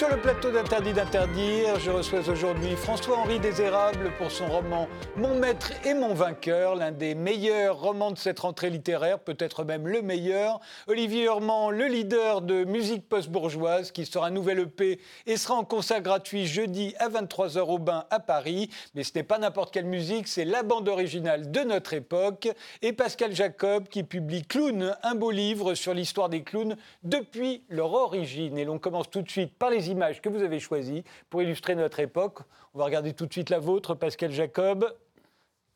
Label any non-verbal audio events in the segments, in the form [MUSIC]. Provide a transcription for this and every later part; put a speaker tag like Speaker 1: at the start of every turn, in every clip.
Speaker 1: sur le plateau d'Interdit d'interdire. Je reçois aujourd'hui François-Henri Désérable pour son roman Mon maître et mon vainqueur, l'un des meilleurs romans de cette rentrée littéraire, peut-être même le meilleur. Olivier Hurman, le leader de musique post-bourgeoise, qui sera un nouvel EP et sera en concert gratuit jeudi à 23h au Bain à Paris. Mais ce n'est pas n'importe quelle musique, c'est la bande originale de notre époque. Et Pascal Jacob qui publie Clown, un beau livre sur l'histoire des clowns depuis leur origine. Et l'on commence tout de suite par les images que vous avez choisies pour illustrer notre époque. On va regarder tout de suite la vôtre, Pascal Jacob.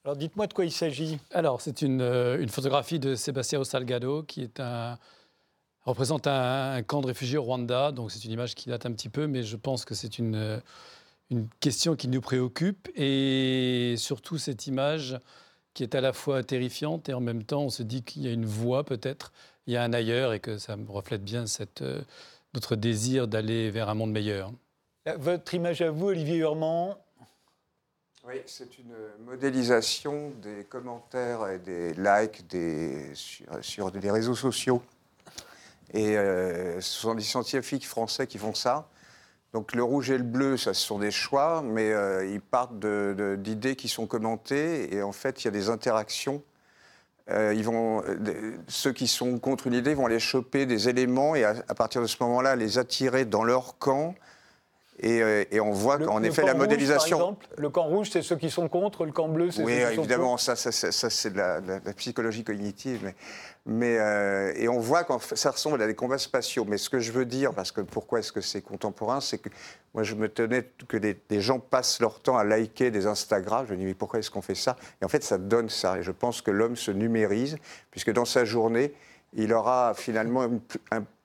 Speaker 1: Alors dites-moi de quoi il s'agit.
Speaker 2: Alors c'est une, euh, photographie de Sébastien Salgado qui représente un, camp de réfugiés au Rwanda. Donc c'est une image qui date un petit peu, mais je pense que c'est une, euh, une question qui nous préoccupe. Et surtout cette image qui est à la fois terrifiante et en même temps on se dit qu'il y a une voie peut-être, il y a un ailleurs et que ça reflète bien cette, euh, notre désir d'aller vers un monde meilleur.
Speaker 1: Votre image à vous, Olivier Hurman
Speaker 3: Oui, c'est une modélisation des commentaires et des likes des, sur, des réseaux sociaux. Et euh, ce sont des scientifiques français qui font ça. Donc le rouge et le bleu, ça, ce sont des choix, mais euh, ils partent d'idées qui sont commentées. Et en fait, il y a des interactions euh, ils vont, euh, ceux qui sont contre une idée vont aller choper des éléments et à, partir de ce moment-là les attirer dans leur camp. Et, euh, on voit qu'en effet la modélisation.
Speaker 1: Par exemple, le camp rouge, c'est ceux qui sont contre, le camp bleu, c'est ceux qui sont
Speaker 3: Oui, évidemment, ça, ça, ça c'est de la, la, psychologie cognitive. Mais, mais, euh, et on voit que ça ressemble à des combats spatiaux. Mais ce que je veux dire, parce que pourquoi est-ce que c'est contemporain, c'est que moi je me tenais que des, gens passent leur temps à liker des Instagram. Je me dis mais pourquoi est-ce qu'on fait ça? Et en fait, ça donne ça. Et je pense que l'homme se numérise, puisque dans sa journée, il aura finalement une,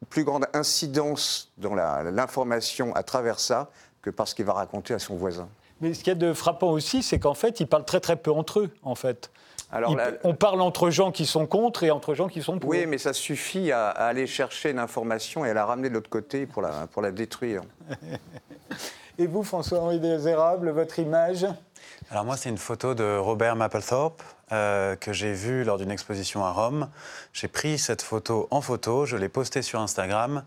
Speaker 3: plus grande incidence dans l'information à travers ça que parce qu'il va raconter à son voisin.
Speaker 1: Mais ce qu'il y a de frappant aussi, c'est qu'en fait, ils parlent très très peu entre eux, en fait. Alors, on parle entre gens qui sont contre et entre gens qui sont pour.
Speaker 3: Oui, mais ça suffit à, aller chercher une information et à la ramener de l'autre côté pour la, pour la détruire. [LAUGHS]
Speaker 1: et vous, François-Henri Désérable, votre image?
Speaker 4: Alors moi, c'est une photo de Robert Mapplethorpe euh, que j'ai vue lors d'une exposition à Rome. J'ai pris cette photo en photo, je l'ai postée sur Instagram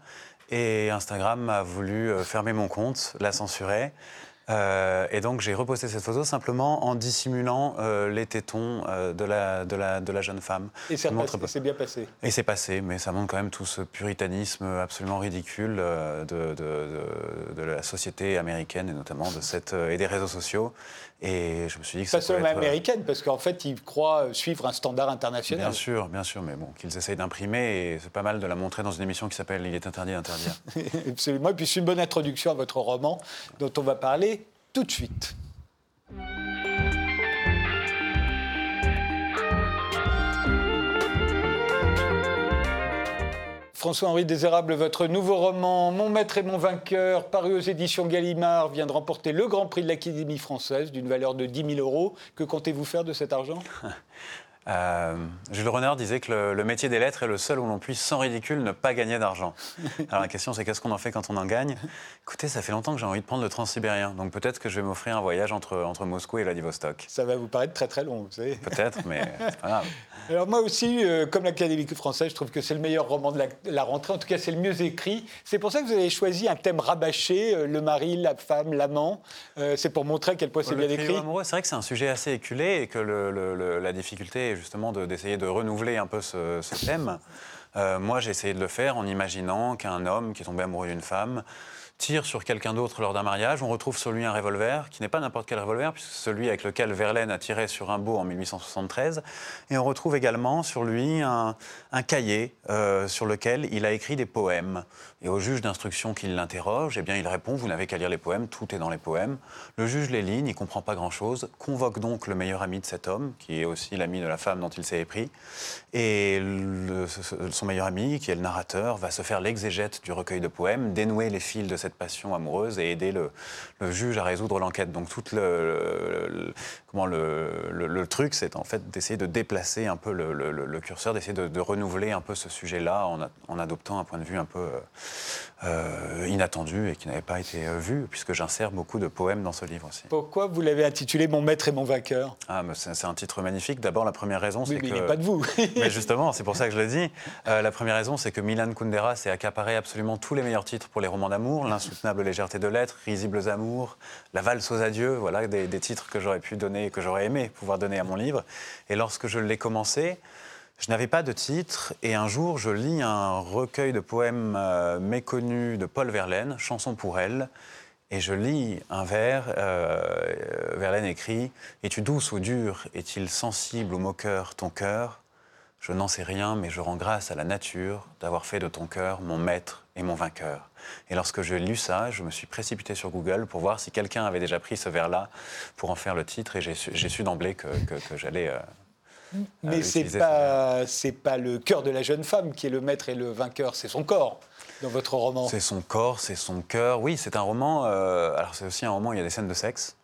Speaker 4: et Instagram a voulu euh, fermer mon compte, la censurer. Euh, et donc j'ai reposté cette photo simplement en dissimulant euh, les tétons euh, de, la, de, la, de, la, jeune femme.
Speaker 1: Et c'est bien passé.
Speaker 4: Et c'est passé, mais ça montre quand même tout ce puritanisme absolument ridicule de, de, la société américaine et notamment de cette, et des réseaux sociaux. Et je me suis dit que
Speaker 1: Pas
Speaker 4: seulement
Speaker 1: américaine, parce qu'en fait, ils croient suivre un standard international.
Speaker 4: Bien sûr, bien sûr, mais bon, qu'ils essayent d'imprimer, et c'est pas mal de la montrer dans une émission qui s'appelle Il est interdit d'interdire. [LAUGHS]
Speaker 1: Absolument, et puis c'est une bonne introduction à votre roman dont on va parler tout de suite. François-Henri Désérable, votre nouveau roman Mon maître et mon vainqueur, paru aux éditions Gallimard, vient de remporter le Grand Prix de l'Académie française d'une valeur de 10 000 euros. Que comptez-vous faire de cet argent? [LAUGHS]
Speaker 4: Euh, Jules Renard disait que le, métier des lettres est le seul où l'on puisse, sans ridicule, ne pas gagner d'argent. [LAUGHS] Alors la question, c'est qu'est-ce qu'on en fait quand on en gagne? Écoutez, ça fait longtemps que j'ai envie de prendre le transsibérien, donc peut-être que je vais m'offrir un voyage entre, entre Moscou et Vladivostok.
Speaker 1: Ça va vous paraître très très long, vous savez.
Speaker 4: Peut-être, mais [LAUGHS] c'est pas grave.
Speaker 1: Alors moi aussi, euh, comme l'Académie française, je trouve que c'est le meilleur roman de la, rentrée. En tout cas, c'est le mieux écrit. C'est pour ça que vous avez choisi un thème rabâché, euh, le mari, la femme, l'amant. c'est pour montrer à quel point c'est bien écrit.
Speaker 4: C'est vrai que c'est un sujet assez éculé et que la difficulté justement d'essayer de renouveler un peu ce, thème. Euh, moi, j'ai essayé de le faire en imaginant qu'un homme qui est tombé amoureux d'une femme tire sur quelqu'un d'autre lors d'un mariage. On retrouve sur lui un revolver, qui n'est pas n'importe quel revolver, puisque celui avec lequel Verlaine a tiré sur Rimbaud en 1873. Et on retrouve également sur lui un, cahier euh, sur lequel il a écrit des poèmes. Et au juge d'instruction qui l'interroge, eh bien, il répond Vous n'avez qu'à lire les poèmes, tout est dans les poèmes. Le juge les lit, ne comprend pas grand-chose, convoque donc le meilleur ami de cet homme, qui est aussi l'ami de la femme dont il s'est épris. Et son meilleur ami, qui est le narrateur, va se faire l'exégète du recueil de poèmes, dénouer les fils de cette passion amoureuse et aider le, juge à résoudre l'enquête. Donc, tout le, comment le, truc, c'est en fait d'essayer de déplacer un peu le, curseur, d'essayer de, renouveler un peu ce sujet-là en, en, adoptant un point de vue un peu. Euh, euh, inattendu et qui n'avait pas été euh, vu, puisque j'insère beaucoup de poèmes dans ce livre aussi.
Speaker 1: Pourquoi vous l'avez intitulé Mon maître et mon vainqueur
Speaker 4: ah, C'est un titre magnifique. D'abord, la première raison, c'est
Speaker 1: que...
Speaker 4: il
Speaker 1: n'est pas de vous. [LAUGHS]
Speaker 4: mais justement, c'est pour ça que je le dis. Euh, la première raison, c'est que Milan Kundera s'est accaparé absolument tous les meilleurs titres pour les romans d'amour. L'insoutenable légèreté de l'être, Risibles amours, La valse aux adieux, voilà des, titres que j'aurais pu donner, que j'aurais aimé pouvoir donner à mon livre. Et lorsque je l'ai commencé, je n'avais pas de titre et un jour je lis un recueil de poèmes euh, méconnus de Paul Verlaine, Chanson pour elle, et je lis un vers, euh, Verlaine écrit Es-tu douce ou dure? Est-il sensible ou moqueur ton cœur? Je n'en sais rien, mais je rends grâce à la nature d'avoir fait de ton cœur mon maître et mon vainqueur. Et lorsque j'ai lu ça, je me suis précipité sur Google pour voir si quelqu'un avait déjà pris ce vers-là pour en faire le titre, et j'ai su, d'emblée que, que- que j'allais. euh,
Speaker 1: Mais
Speaker 4: euh,
Speaker 1: c'est
Speaker 4: utiliser
Speaker 1: pas, c'est pas le cœur de la jeune femme qui est le maître et le vainqueur, c'est son corps dans votre roman.
Speaker 4: C'est son corps, c'est son cœur. Oui, c'est un roman. euh, alors, c'est aussi un roman où il y a des scènes de sexe.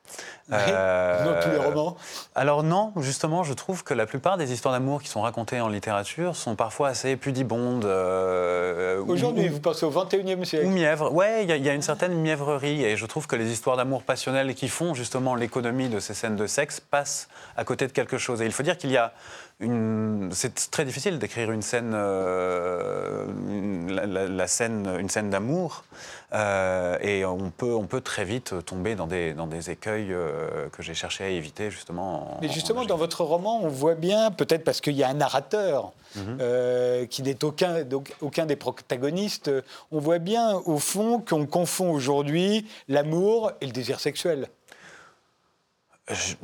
Speaker 1: Oui,
Speaker 4: Euh,
Speaker 1: dans tous les romans.
Speaker 4: Alors non, justement, je trouve que la plupart des histoires d'amour qui sont racontées en littérature sont parfois assez pudibondes. euh, ou-
Speaker 1: Aujourd'hui,
Speaker 4: ou-
Speaker 1: vous pensez au 21e
Speaker 4: ou
Speaker 1: siècle.
Speaker 4: mièvre. Ouais, il y, a- il y a une certaine mièvrerie et je trouve que les histoires d'amour passionnelles qui font justement l'économie de ces scènes de sexe passent à côté de quelque chose. Et il faut dire qu'il y a une. C'est très difficile d'écrire une scène, euh, une- la, la- la scène, une scène d'amour, euh, et on peut, on peut très vite tomber dans des, dans des écueils euh, que j'ai cherché à éviter justement. en-
Speaker 1: Mais justement,
Speaker 4: en-
Speaker 1: dans votre roman, on voit bien, peut-être parce qu'il y a un narrateur
Speaker 4: Mhm.
Speaker 1: euh, qui n'est aucun, aucun des protagonistes, on voit bien, au fond, qu'on confond aujourd'hui l'amour et le désir sexuel.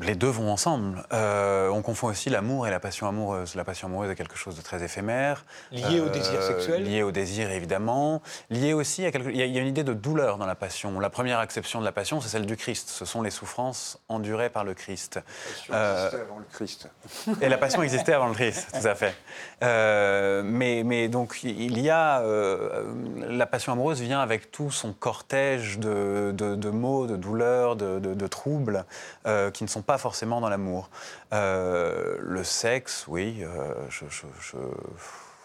Speaker 4: Les deux vont ensemble. Euh, on confond aussi l'amour et la passion amoureuse. La passion amoureuse est quelque chose de très éphémère.
Speaker 1: Lié au désir sexuel?
Speaker 4: Lié au désir, évidemment. Lié aussi à quelque... Il y, a, il y a une idée de douleur dans la passion. La première acception de la passion, c'est celle du Christ. Ce sont les souffrances endurées par le Christ. Euh,
Speaker 3: Existait avant le Christ.
Speaker 4: Et la passion existait avant le Christ, tout à fait. Euh, mais, mais donc, il y a. euh, la passion amoureuse vient avec tout son cortège de, de, de maux, de douleurs, de, de- de troubles euh, qui ne sont pas forcément dans l'amour. Euh, le sexe, oui, euh, je. je- je-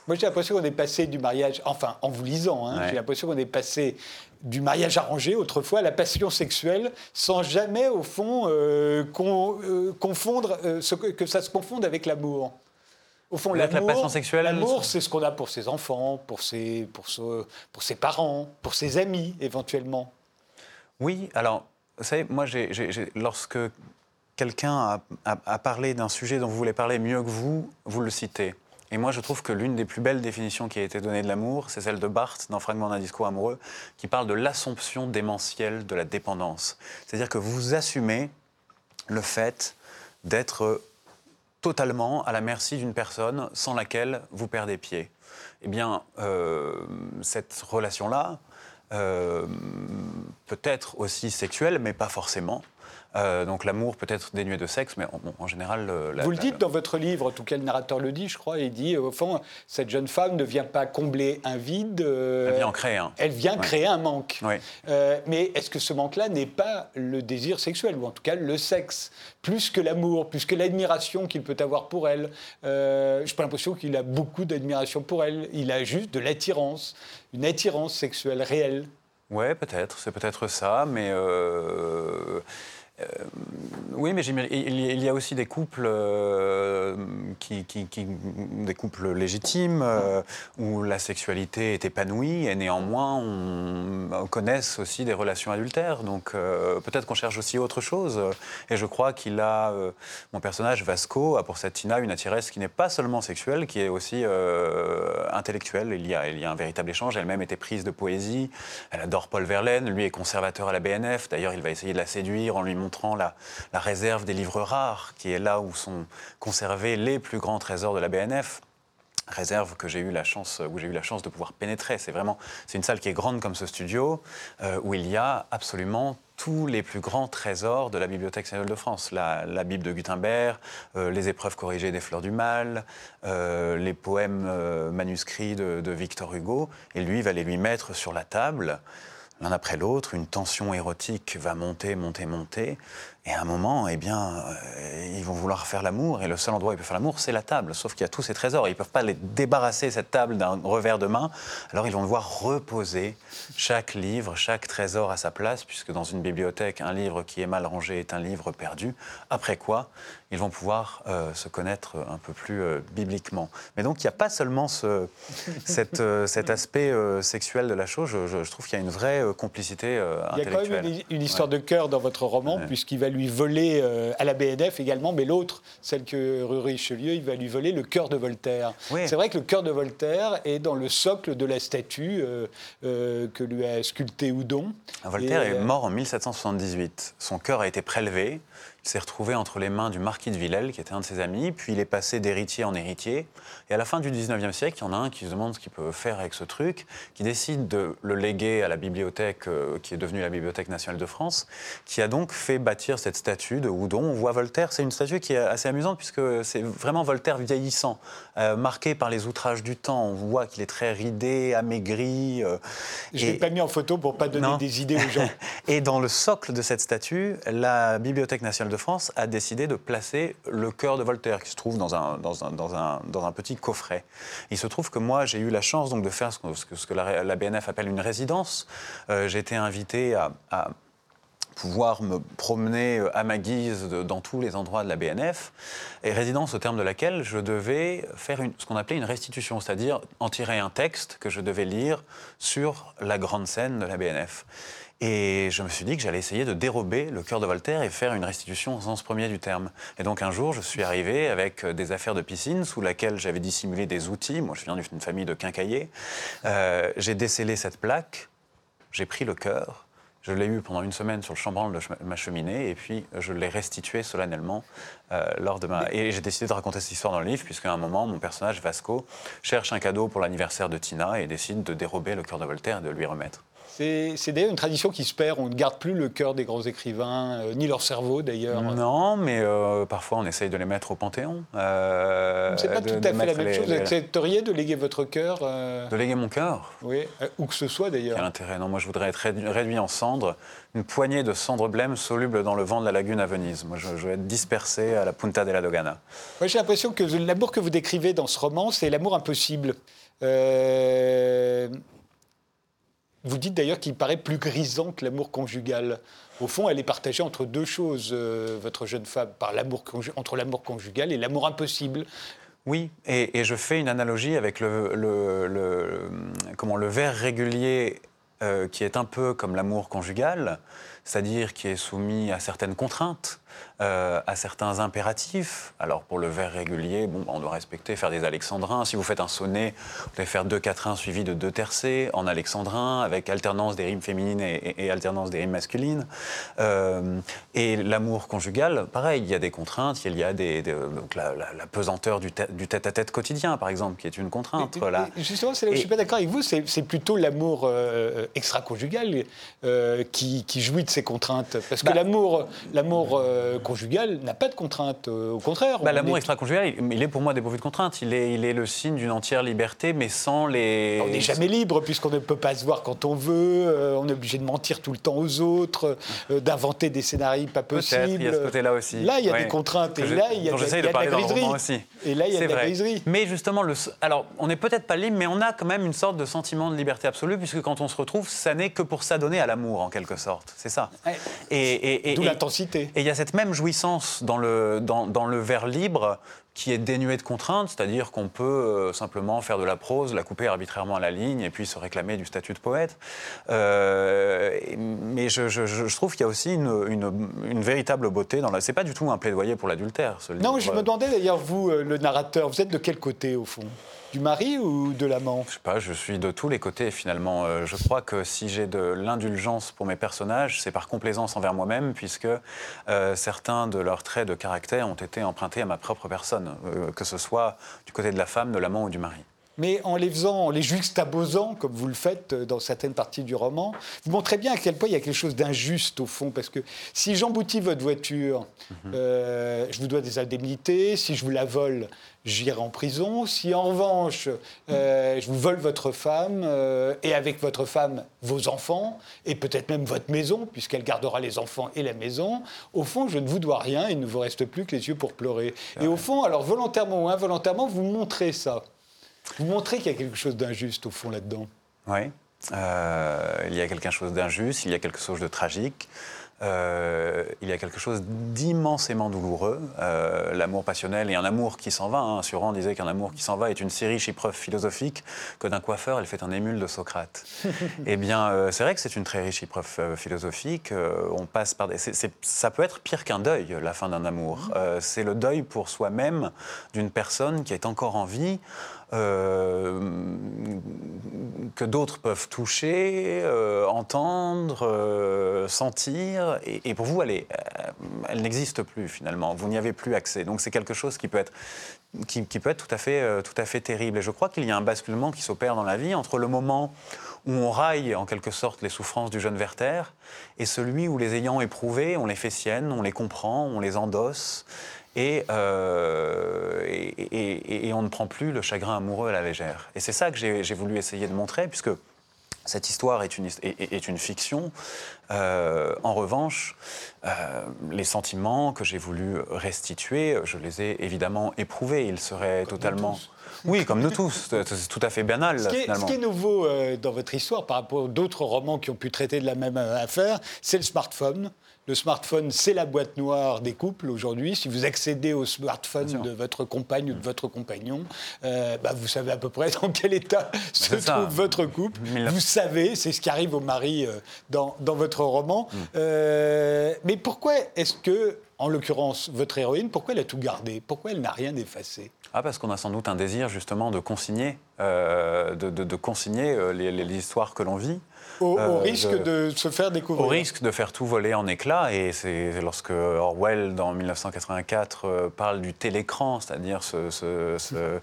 Speaker 1: Moi, j'ai l'impression qu'on est passé du mariage, enfin, en vous lisant, hein,
Speaker 4: Ouais.
Speaker 1: j'ai l'impression qu'on est passé du mariage arrangé autrefois à la passion sexuelle, sans jamais, au fond, euh, con- euh, confondre, euh, ce que, ça se confonde avec l'amour. Au fond, l'amour,
Speaker 4: passion sexuelle,
Speaker 1: l'amour, c'est ce qu'on a pour ses enfants, pour ses, pour, ce- pour ses parents, pour ses amis, éventuellement.
Speaker 4: Oui, alors, vous savez, moi, lorsque quelqu'un a, parlé d'un sujet dont vous voulez parler mieux que vous, vous le citez. Et moi, je trouve que l'une des plus belles définitions qui a été donnée de l'amour, c'est celle de Barthes dans Fragment d'un discours amoureux, qui parle de l'assomption démentielle de la dépendance. C'est-à-dire que vous assumez le fait d'être totalement à la merci d'une personne sans laquelle vous perdez pied. Eh bien, euh, cette relation-là euh, peut être aussi sexuelle, mais pas forcément. Euh, donc l'amour peut être dénué de sexe, mais en, général... euh, la-
Speaker 1: Vous le
Speaker 4: la-
Speaker 1: dites dans votre livre, en tout cas le narrateur le dit, je crois, il dit, au fond, cette jeune femme ne vient pas combler un vide. euh,
Speaker 4: Elle vient en créer un.
Speaker 1: Elle vient
Speaker 4: Ouais.
Speaker 1: créer un manque. Euh, mais est-ce que ce manque-là n'est pas le désir sexuel, ou en tout cas le sexe, plus que l'amour, plus que l'admiration qu'il peut avoir pour elle? Euh, Je n'ai pas l'impression qu'il a beaucoup d'admiration pour elle. Il a juste de l'attirance, une attirance sexuelle réelle.
Speaker 4: Ouais, peut-être, c'est peut-être ça, mais euh, oui, mais il y- a aussi des couples euh, des couples légitimes euh, où la sexualité est épanouie et néanmoins on connaisse aussi des relations adultères. Donc peut-être qu'on cherche aussi autre chose. Et je crois qu'il a, mon personnage Vasco a pour cette Tina une attiresse qui n'est pas seulement sexuelle, qui est aussi intellectuelle. Il y, a, il y a un véritable échange. Elle-même était prise de poésie. Elle adore Paul Verlaine. Lui est conservateur à la BNF. D'ailleurs, il va essayer de la séduire en lui montrant la, la réserve des livres rares, qui est là où sont conservés les plus grands trésors de la BNF réserve que j'ai eu la chance, où j'ai eu la chance de pouvoir pénétrer. C'est vraiment, c'est une salle qui est grande comme ce studio, euh, où il y a absolument tous les plus grands trésors de la Bibliothèque nationale de France. La, Bible de Gutenberg, euh, les épreuves corrigées des Fleurs du Mal, euh, les poèmes manuscrits de, de Victor Hugo. Et lui va les lui mettre sur la table, l'un après l'autre. Une tension érotique va monter, monter, monter. Et à un moment, eh bien, euh, ils vont vouloir faire l'amour, et le seul endroit où ils peuvent faire l'amour, c'est la table. Sauf qu'il y a tous ces trésors, ils ne peuvent pas les débarrasser, cette table, d'un revers de main. Alors ils vont devoir reposer chaque livre, chaque trésor à sa place, puisque dans une bibliothèque, un livre qui est mal rangé est un livre perdu. Après quoi, ils vont pouvoir euh, se connaître un peu plus euh, bibliquement. Mais donc, il n'y a pas seulement ce, cet aspect sexuel de la chose. Je trouve qu'il y a une vraie, euh, euh, complicité
Speaker 1: Il y a quand même une, une histoire de cœur dans votre roman, puisqu'il va lui voler euh, à la BNF également, mais l'autre, celle que Rue Richelieu, il va lui voler le cœur de Voltaire. C'est vrai que le cœur de Voltaire est dans le socle de la statue que lui a sculpté Houdon.
Speaker 4: Voltaire
Speaker 1: Et,
Speaker 4: est mort en 1778. Son cœur a été prélevé. Il s'est retrouvé entre les mains du marquis de Villèle, qui était un de ses amis, puis il est passé d'héritier en héritier. Et à la fin du 19e siècle, il y en a un qui se demande ce qu'il peut faire avec ce truc, qui décide de le léguer à la bibliothèque, euh, qui est devenue la Bibliothèque nationale de France, qui a donc fait bâtir cette statue de Houdon. On voit Voltaire, c'est une statue qui est assez amusante, puisque c'est vraiment Voltaire vieillissant, euh, marqué par les outrages du temps. On voit qu'il est très ridé, amaigri. euh,
Speaker 1: Je ne l'ai pas mis en photo pour pas donner
Speaker 4: Non.
Speaker 1: des idées aux gens. [LAUGHS]
Speaker 4: et dans le socle de cette statue, la Bibliothèque nationale de France a décidé de placer le cœur de Voltaire, qui se trouve dans un, dans un, dans un, dans un petit coffret. Il se trouve que moi, j'ai eu la chance donc, de faire ce que, la, BNF appelle une résidence. Euh, j'ai été invité à- pouvoir me promener euh, à ma guise dans tous les endroits de la BNF, et résidence au terme de laquelle je devais faire ce qu'on appelait une restitution, c'est-à-dire en tirer un texte que je devais lire sur la grande scène de la BNF. Et je me suis dit que j'allais essayer de dérober le cœur de Voltaire et faire une restitution au sens premier du terme. Et donc un jour, je suis arrivé avec euh, des affaires de piscine sous laquelle j'avais dissimulé des outils. Moi, je viens d'une famille de quincailliers. Euh, j'ai décellé cette plaque, j'ai pris le cœur, je l'ai eu pendant une semaine sur le chambranle de ma cheminée, et puis je l'ai restitué solennellement euh, lors de ma. Et j'ai décidé de raconter cette histoire dans le livre, puisqu'à un moment, mon personnage Vasco cherche un cadeau pour l'anniversaire de Tina et décide de dérober le cœur de Voltaire et de lui remettre.
Speaker 1: C'est d'ailleurs une tradition qui se perd. On ne garde plus le cœur des grands écrivains, euh, ni leur cerveau d'ailleurs.
Speaker 4: Non, mais euh, parfois on essaye de les mettre au Panthéon. Euh,
Speaker 1: C'est pas
Speaker 4: de-
Speaker 1: tout à fait la même
Speaker 4: les-
Speaker 1: chose. Vous accepteriez de léguer votre cœur euh,
Speaker 4: De léguer mon cœur
Speaker 1: Oui, où que ce soit
Speaker 4: Quel
Speaker 1: d'ailleurs.
Speaker 4: intérêt Non, moi je voudrais être réduit, réduit en cendres, une poignée de cendres blêmes solubles dans le vent de la lagune à Venise. Moi je, je être dispersé à la Punta della Dogana.
Speaker 1: Moi, j'ai l'impression que l'amour que vous décrivez dans ce roman, c'est l'amour impossible. Euh, Vous dites d'ailleurs qu'il paraît plus grisant que l'amour conjugal. Au fond, elle est partagée entre deux choses, euh, votre jeune femme, par l'amour entre l'amour conjugal et l'amour impossible.
Speaker 4: Oui, et, je fais une analogie avec le- comment, le verre régulier euh, qui est un peu comme l'amour conjugal, c'est-à-dire qui est soumis à certaines contraintes, euh, à certains impératifs. Alors pour le vers régulier, bon, on doit respecter, faire des alexandrins. Si vous faites un sonnet, vous devez faire deux quatrains suivis de deux tercets en alexandrin, avec alternance des rimes féminines et, et- et alternance des rimes masculines. Euh, et l'amour conjugal, pareil, il y a des contraintes, il y a des, des- donc la, la- la pesanteur du, tête- du tête-à-tête quotidien, par exemple, qui est une contrainte.
Speaker 1: Et Justement, c'est là où je ne
Speaker 4: Et-
Speaker 1: suis pas d'accord avec vous. C'est plutôt l'amour euh, extra-conjugal euh, qui, qui jouit de ces contraintes. Parce que
Speaker 4: Bah-
Speaker 1: l'amour l'amour euh, conjugal n'a pas de contraintes. euh, au contraire.
Speaker 4: Bah, L'amour
Speaker 1: est-
Speaker 4: extra-conjugal, il, il est pour moi dépourvu de contraintes. Il est, il est le signe d'une entière liberté, mais sans les.
Speaker 1: On n'est jamais libre puisqu'on ne peut pas se voir quand on veut, euh, on est obligé de mentir tout le temps aux autres, euh, d'inventer des scénarios pas possibles.
Speaker 4: Il y a ce côté-là aussi.
Speaker 1: Là, il y a des contraintes et
Speaker 4: je-
Speaker 1: là, il y a, de-
Speaker 4: j'essaye
Speaker 1: il y a
Speaker 4: de
Speaker 1: de la
Speaker 4: parler dans le
Speaker 1: griserie.
Speaker 4: roman aussi.
Speaker 1: Et là, il y a de la
Speaker 4: vrai.
Speaker 1: griserie.
Speaker 4: Mais justement, le, alors, on n'est peut-être pas libre, mais on a quand même une sorte de sentiment de liberté absolue, puisque quand on se retrouve, ça n'est que pour s'adonner à l'amour, en quelque sorte. C'est ça.
Speaker 1: Ouais.
Speaker 4: Et, et- et-
Speaker 1: D'où l'intensité.
Speaker 4: Et il y a cette même jouissance dans le, dans, dans le vers libre qui est dénué de contraintes, c'est-à-dire qu'on peut euh, simplement faire de la prose, la couper arbitrairement à la ligne et puis se réclamer du statut de poète. Euh, mais je, je- je trouve qu'il y a aussi une, une- une véritable beauté dans la... C'est pas du tout un plaidoyer pour l'adultère, ce livre.
Speaker 1: Non, je me demandais d'ailleurs, vous, euh, le narrateur, vous êtes de quel côté au fond? Du mari ou de l'amant?
Speaker 4: Je sais pas, je suis de tous les côtés finalement. Euh, je crois que si j'ai de l'indulgence pour mes personnages, c'est par complaisance envers moi-même, puisque euh, certains de leurs traits de caractère ont été empruntés à ma propre personne, euh, que ce soit du côté de la femme, de l'amant ou du mari.
Speaker 1: Mais en les faisant, en les juxtaposant, comme vous le faites euh, dans certaines parties du roman, vous montrez bien à quel point il y a quelque chose d'injuste au fond. Parce que si j'emboutis votre voiture, euh, je vous dois des indemnités. Si je vous la vole, j'irai en prison. Si en revanche, euh, je vous vole votre femme, euh, et avec votre femme, vos enfants, et peut-être même votre maison, puisqu'elle gardera les enfants et la maison, au fond, je ne vous dois rien. Il ne vous reste plus que les yeux pour pleurer. Et au fond, alors volontairement ou involontairement, vous montrez ça. Vous montrez qu'il y a quelque chose d'injuste au fond là-dedans.
Speaker 4: Oui. Euh, il y a quelque chose d'injuste, il y a quelque chose de tragique. euh, il y a quelque chose d'immensément douloureux. Euh, l'amour passionnel et un amour qui s'en va. Hein. Suran disait qu'un amour qui s'en va est une si riche épreuve philosophique que d'un coiffeur, elle fait un émule de Socrate. [LAUGHS] eh bien, c'est vrai que c'est une très riche épreuve philosophique. on passe par des... ça peut être pire qu'un deuil, la fin d'un amour. c'est le deuil pour soi-même d'une personne qui est encore en vie. Euh, que d'autres peuvent toucher, euh, entendre, euh, sentir. Et, pour vous, elle, elle n'existe plus finalement. Vous n'y avez plus accès. Donc c'est quelque chose qui peut être, tout, à fait, tout à fait terrible. Et je crois qu'il y a un basculement qui s'opère dans la vie entre le moment où on raille en quelque sorte les souffrances du jeune Werther et celui où les ayant éprouvées, on les fait siennes, on les comprend, on les endosse. Euh, et, et, on ne prend plus le chagrin amoureux à la légère. Et c'est ça que j'ai voulu essayer de montrer, puisque cette histoire est une, est, une fiction. Euh, en revanche, euh, les sentiments que j'ai voulu restituer, je les ai évidemment éprouvés. Ils seraient totalement... Oui, comme nous tous. C'est tout à fait banal.
Speaker 1: Ce qui est, ce qui est nouveau dans votre histoire par rapport à d'autres romans qui ont pu traiter de la même affaire, c'est le smartphone. Le smartphone, c'est la boîte noire des couples aujourd'hui. Si vous accédez au smartphone de votre compagne ou de votre compagnon, euh, bah, vous savez à peu près [LAUGHS] dans quel état se trouve votre couple. Vous savez, c'est ce qui arrive au mari euh, dans, votre roman. Mm. Euh, mais pourquoi est-ce que, en l'occurrence, votre héroïne, pourquoi elle a tout gardé? Pourquoi elle n'a rien effacé?
Speaker 4: Ah, parce qu'on a sans doute un désir justement de consigner, de, consigner les, histoires que l'on vit.
Speaker 1: Au, euh, risque de, se faire découvrir.
Speaker 4: Au risque de faire tout voler en éclats. Et c'est lorsque Orwell, dans 1984, euh, parle du télécran, c'est-à-dire ce, euh,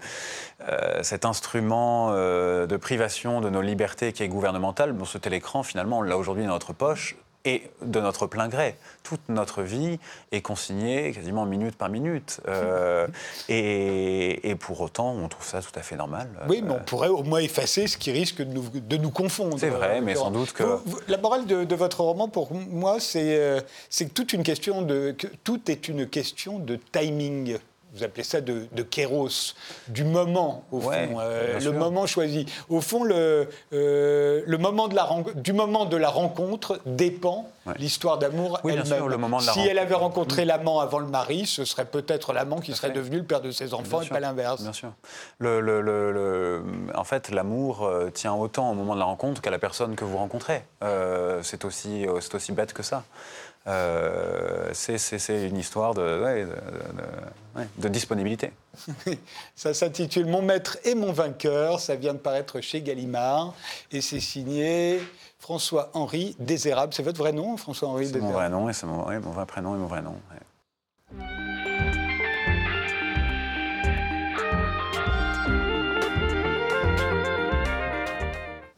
Speaker 4: cet instrument de privation de nos libertés qui est gouvernemental, bon, ce télécran, finalement, on l'a aujourd'hui dans notre poche et de notre plein gré. Toute notre vie est consignée quasiment minute par minute. Euh, et, pour autant, on trouve ça tout à fait normal.
Speaker 1: Oui, mais on pourrait au moins effacer ce qui risque de nous, de nous confondre.
Speaker 4: C'est vrai, mais sans doute que...
Speaker 1: la morale de, votre roman, pour moi, euh, c'est toute une question de... Que tout est une question de timing vous appelez ça de, de kéros, du moment, au fond, euh, le moment choisi. Au fond, le, euh, le moment de la, du moment de la rencontre dépend l'histoire d'amour elle-même. Si elle avait rencontré mm. l'amant avant le mari, ce serait peut-être l'amant qui serait devenu le père de ses enfants et pas l'inverse.
Speaker 4: Bien sûr. Le, le, en fait, l'amour euh, tient autant au moment de la rencontre qu'à la personne que vous rencontrez. c'est aussi, aussi bête que ça. Euh, c'est une histoire de, de, disponibilité. [LAUGHS]
Speaker 1: ça s'intitule Mon maître et mon vainqueur. Ça vient de paraître chez Gallimard et c'est signé François-Henri Désérable. C'est votre vrai nom, François-Henri Désérable
Speaker 4: C'est mon vrai nom et c'est mon, mon, vrai prénom et mon vrai nom.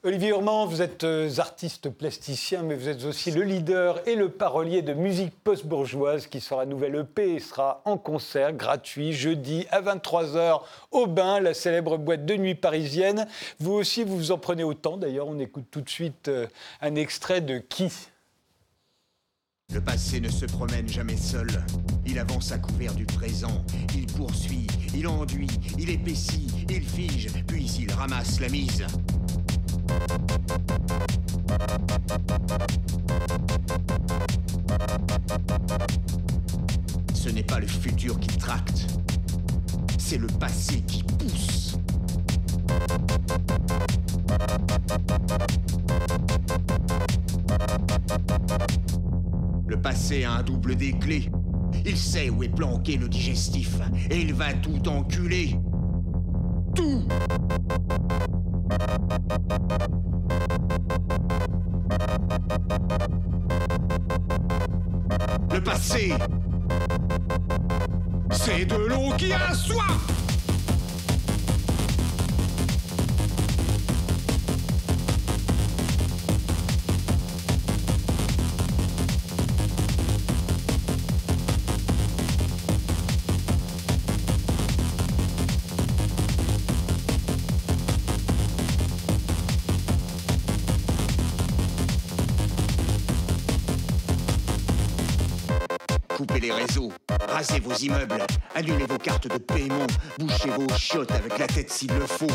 Speaker 1: Olivier Urman, vous êtes euh, artiste plasticien, mais vous êtes aussi le leader et le parolier de musique post-bourgeoise qui sera nouvelle EP et sera en concert gratuit jeudi à 23h au Bain, la célèbre boîte de nuit parisienne. Vous aussi, vous vous en prenez autant. D'ailleurs, on écoute tout de suite euh, un extrait de Qui?
Speaker 5: Le passé ne se promène jamais seul. Il avance à couvert du présent. Il poursuit, il enduit, il épaissit, il fige, puis il ramasse la mise. Ce n'est pas le futur qui tracte, c'est le passé qui pousse. Le passé a un double des. Il sait où est planqué le digestif et il va tout enculer. Le passé, c'est de l'eau qui a soif. Rasez vos immeubles, annulez vos cartes de paiement, bouchez vos chiottes avec la tête s'il le faut.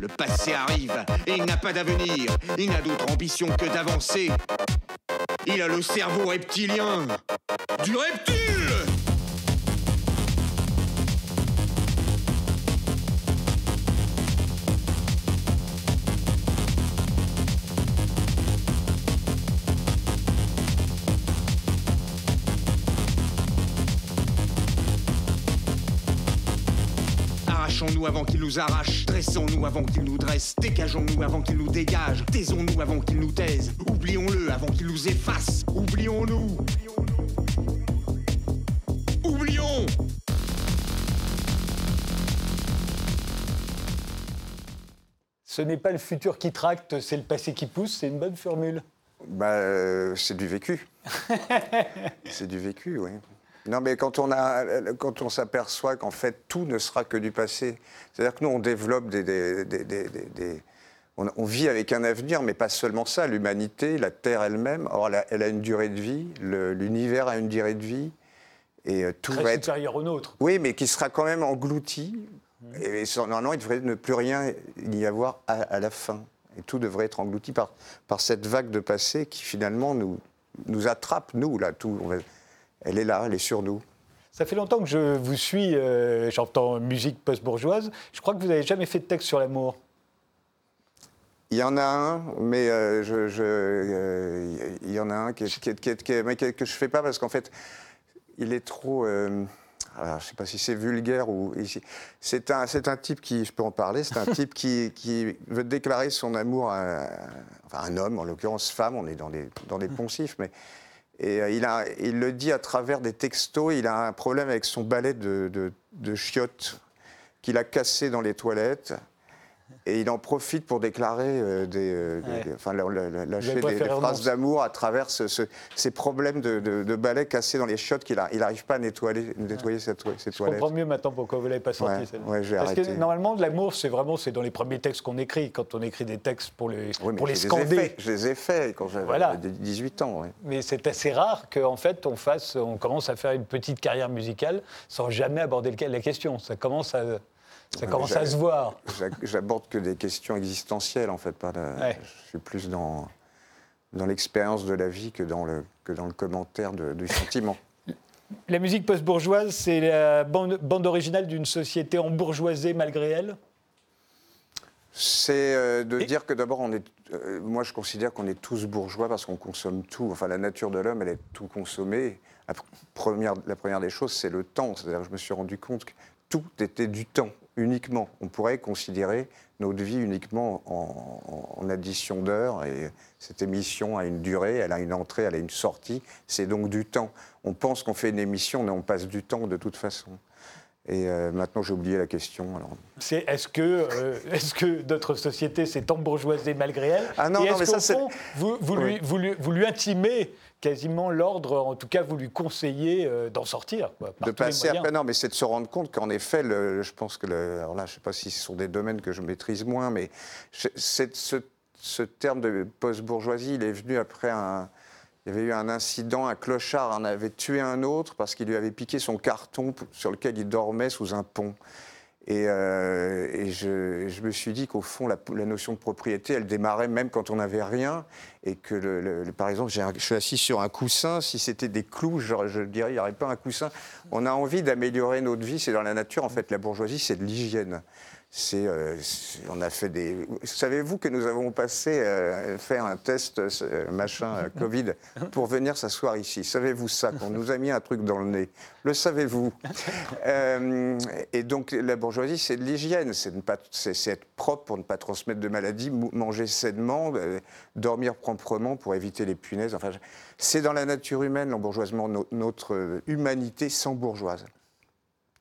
Speaker 5: Le passé arrive et il n'a pas d'avenir, il n'a d'autre ambition que d'avancer. Il a le cerveau reptilien. Du reptile Arrachons-nous avant qu'il nous arrache, dressons-nous avant qu'il nous dresse, dégageons-nous avant qu'il nous dégage, taisons-nous avant qu'il nous taise, oublions-le avant qu'il nous efface, oublions-nous. Oublions
Speaker 1: Ce n'est pas le futur qui tracte, c'est le passé qui pousse, c'est une bonne formule.
Speaker 3: Bah, euh, c'est du vécu. [LAUGHS] c'est du vécu, oui. Non, mais quand on, a, quand on s'aperçoit qu'en fait tout ne sera que du passé, c'est-à-dire que nous on développe des, des- des- des- des- des- on, on vit avec un avenir, mais pas seulement ça. L'humanité, la Terre elle-même, or, elle a, elle a une durée de vie, l'univers a une durée de vie, et euh, tout
Speaker 1: Très
Speaker 3: va être
Speaker 1: supérieur au nôtre.
Speaker 3: oui, mais qui sera quand même englouti. Et normalement, il devrait ne plus rien y avoir à, à la fin. Et tout devrait être englouti par, par cette vague de passé qui finalement nous, nous attrape, nous, là. Tout, on va- elle est là, elle est sur nous.
Speaker 1: Ça fait longtemps que je vous suis, euh, j'entends musique post-bourgeoise. Je crois que vous n'avez jamais fait de texte sur l'amour.
Speaker 3: Il y en a un, mais euh, je, je, euh, il y en a un que, que je fais pas parce qu'en fait, il est trop. euh, alors, je ne sais pas si c'est vulgaire ou. C'est un, un type qui, je peux en parler, c'est un [LAUGHS] type qui, qui veut déclarer son amour à, enfin, un homme, en l'occurrence femme, on est dans des, dans des poncifs, mais. Et euh, il, le dit à travers des textos, il a un problème avec son balai de, de chiottes qu'il a cassé dans les toilettes. Et il en profite pour déclarer euh, des, euh, des-
Speaker 1: Ouais.
Speaker 3: des- enfin, lâcher des, phrases d'amour à travers ce- ce- ces problèmes de, de, cassés dans les chiottes qu'il n'arrive pas à nettoyer, toi- ses
Speaker 1: Je comprends mieux maintenant pourquoi vous ne l'avez pas sorti.
Speaker 3: Ouais, j'ai
Speaker 1: Parce
Speaker 3: arrêté.
Speaker 1: que normalement, l'amour, c'est vraiment c'est dans les premiers textes qu'on écrit, quand on écrit des textes pour les,
Speaker 3: Oui,
Speaker 1: pour les scander.
Speaker 3: je les ai faits quand j'avais
Speaker 1: Voilà.
Speaker 3: 18 ans.
Speaker 1: Mais c'est assez rare qu'en fait, on, fasse, on commence à faire une petite carrière musicale sans jamais aborder la question. Ça commence à, ça commence à se voir.
Speaker 3: J'a- J'aborde que des questions existentielles, en fait. Pas
Speaker 1: Ouais.
Speaker 3: Je suis plus dans, dans l'expérience de la vie que dans le, que dans le commentaire de- du sentiment. [LAUGHS]
Speaker 1: La musique post-bourgeoise, c'est la bande, bande originale d'une société embourgeoisée malgré elle?
Speaker 3: C'est euh, de
Speaker 1: Et-
Speaker 3: dire que d'abord, on est. euh, moi, je considère qu'on est tous bourgeois parce qu'on consomme tout. Enfin, la nature de l'homme, elle est tout consommée. La pr- première, la première des choses, c'est le temps. C'est-à-dire, que je me suis rendu compte que tout était du temps uniquement. On pourrait considérer notre vie uniquement en, addition d'heures. Et cette émission a une durée, elle a une entrée, elle a une sortie. C'est donc du temps. On pense qu'on fait une émission, mais on passe du temps de toute façon. Et euh, maintenant, j'ai oublié la question. Alors.
Speaker 1: C'est est-ce que, euh, est-ce que notre société s'est embourgeoisée malgré elle?
Speaker 3: Ah non,
Speaker 1: Et
Speaker 3: non,
Speaker 1: est-ce
Speaker 3: mais ça, c'est-
Speaker 1: fond, vous, vous,
Speaker 3: Oui.
Speaker 1: lui, vous, lui, vous lui intimez quasiment l'ordre, en tout cas, vous lui conseillez euh, d'en sortir quoi,
Speaker 3: de passer après, non, mais c'est de se rendre compte qu'en effet, le- je pense que, le- alors là, je ne sais pas si ce sont des domaines que je maîtrise moins, mais je- ce, ce terme de post-bourgeoisie, il est venu après un. Il y avait eu un incident, un clochard en avait tué un autre parce qu'il lui avait piqué son carton sur lequel il dormait sous un pont. Et, euh, je, me suis dit qu'au fond, la, notion de propriété, elle démarrait même quand on n'avait rien. Et que, par exemple, un- je suis assis sur un coussin. Si c'était des clous, je, je dirais, il n'y aurait pas un coussin. On a envie d'améliorer notre vie. C'est dans la nature, en fait. La bourgeoisie, c'est de l'hygiène. Euh, on a fait des. Savez-vous que nous avons passé euh, faire un test euh, machin euh, Covid [LAUGHS] pour venir s'asseoir ici Savez-vous ça? Qu'on nous a mis un truc dans le nez. Le savez-vous? [LAUGHS] Et donc la bourgeoisie, c'est de l'hygiène. C'est, être propre pour ne pas transmettre de maladies, manger sainement, dormir proprement pour éviter les punaises. Enfin, c'est dans la nature humaine l'embourgeoisement. No- notre humanité sans bourgeoise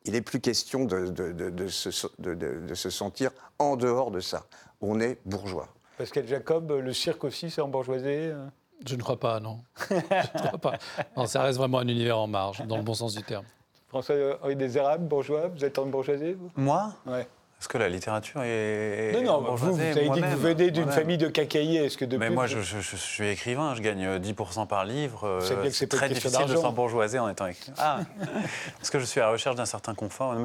Speaker 3: il n'est plus question de, de- de- de se, de- de- de se sentir en dehors de ça. On est bourgeois.
Speaker 1: Pascal Jacob, le cirque aussi, c'est embourgeoisé euh
Speaker 2: Je ne crois pas, non. [LAUGHS] Je ne crois pas. Non, ça reste vraiment un univers en marge, dans le bon sens du terme.
Speaker 1: François-Henri Désérable, bourgeois, vous êtes embourgeoisé, vous?
Speaker 4: Moi?
Speaker 1: Ouais.
Speaker 4: Est-ce que la littérature est.
Speaker 1: Non, non, vous, vous avez dit que vous venez d'une famille de cacaillers. Est-ce que depuis
Speaker 4: Mais moi, je, suis écrivain, je gagne 10% par livre. C'est très difficile de s'embourgeoiser en étant écrivain. Ah [LAUGHS] Parce que je suis à la recherche d'un certain confort.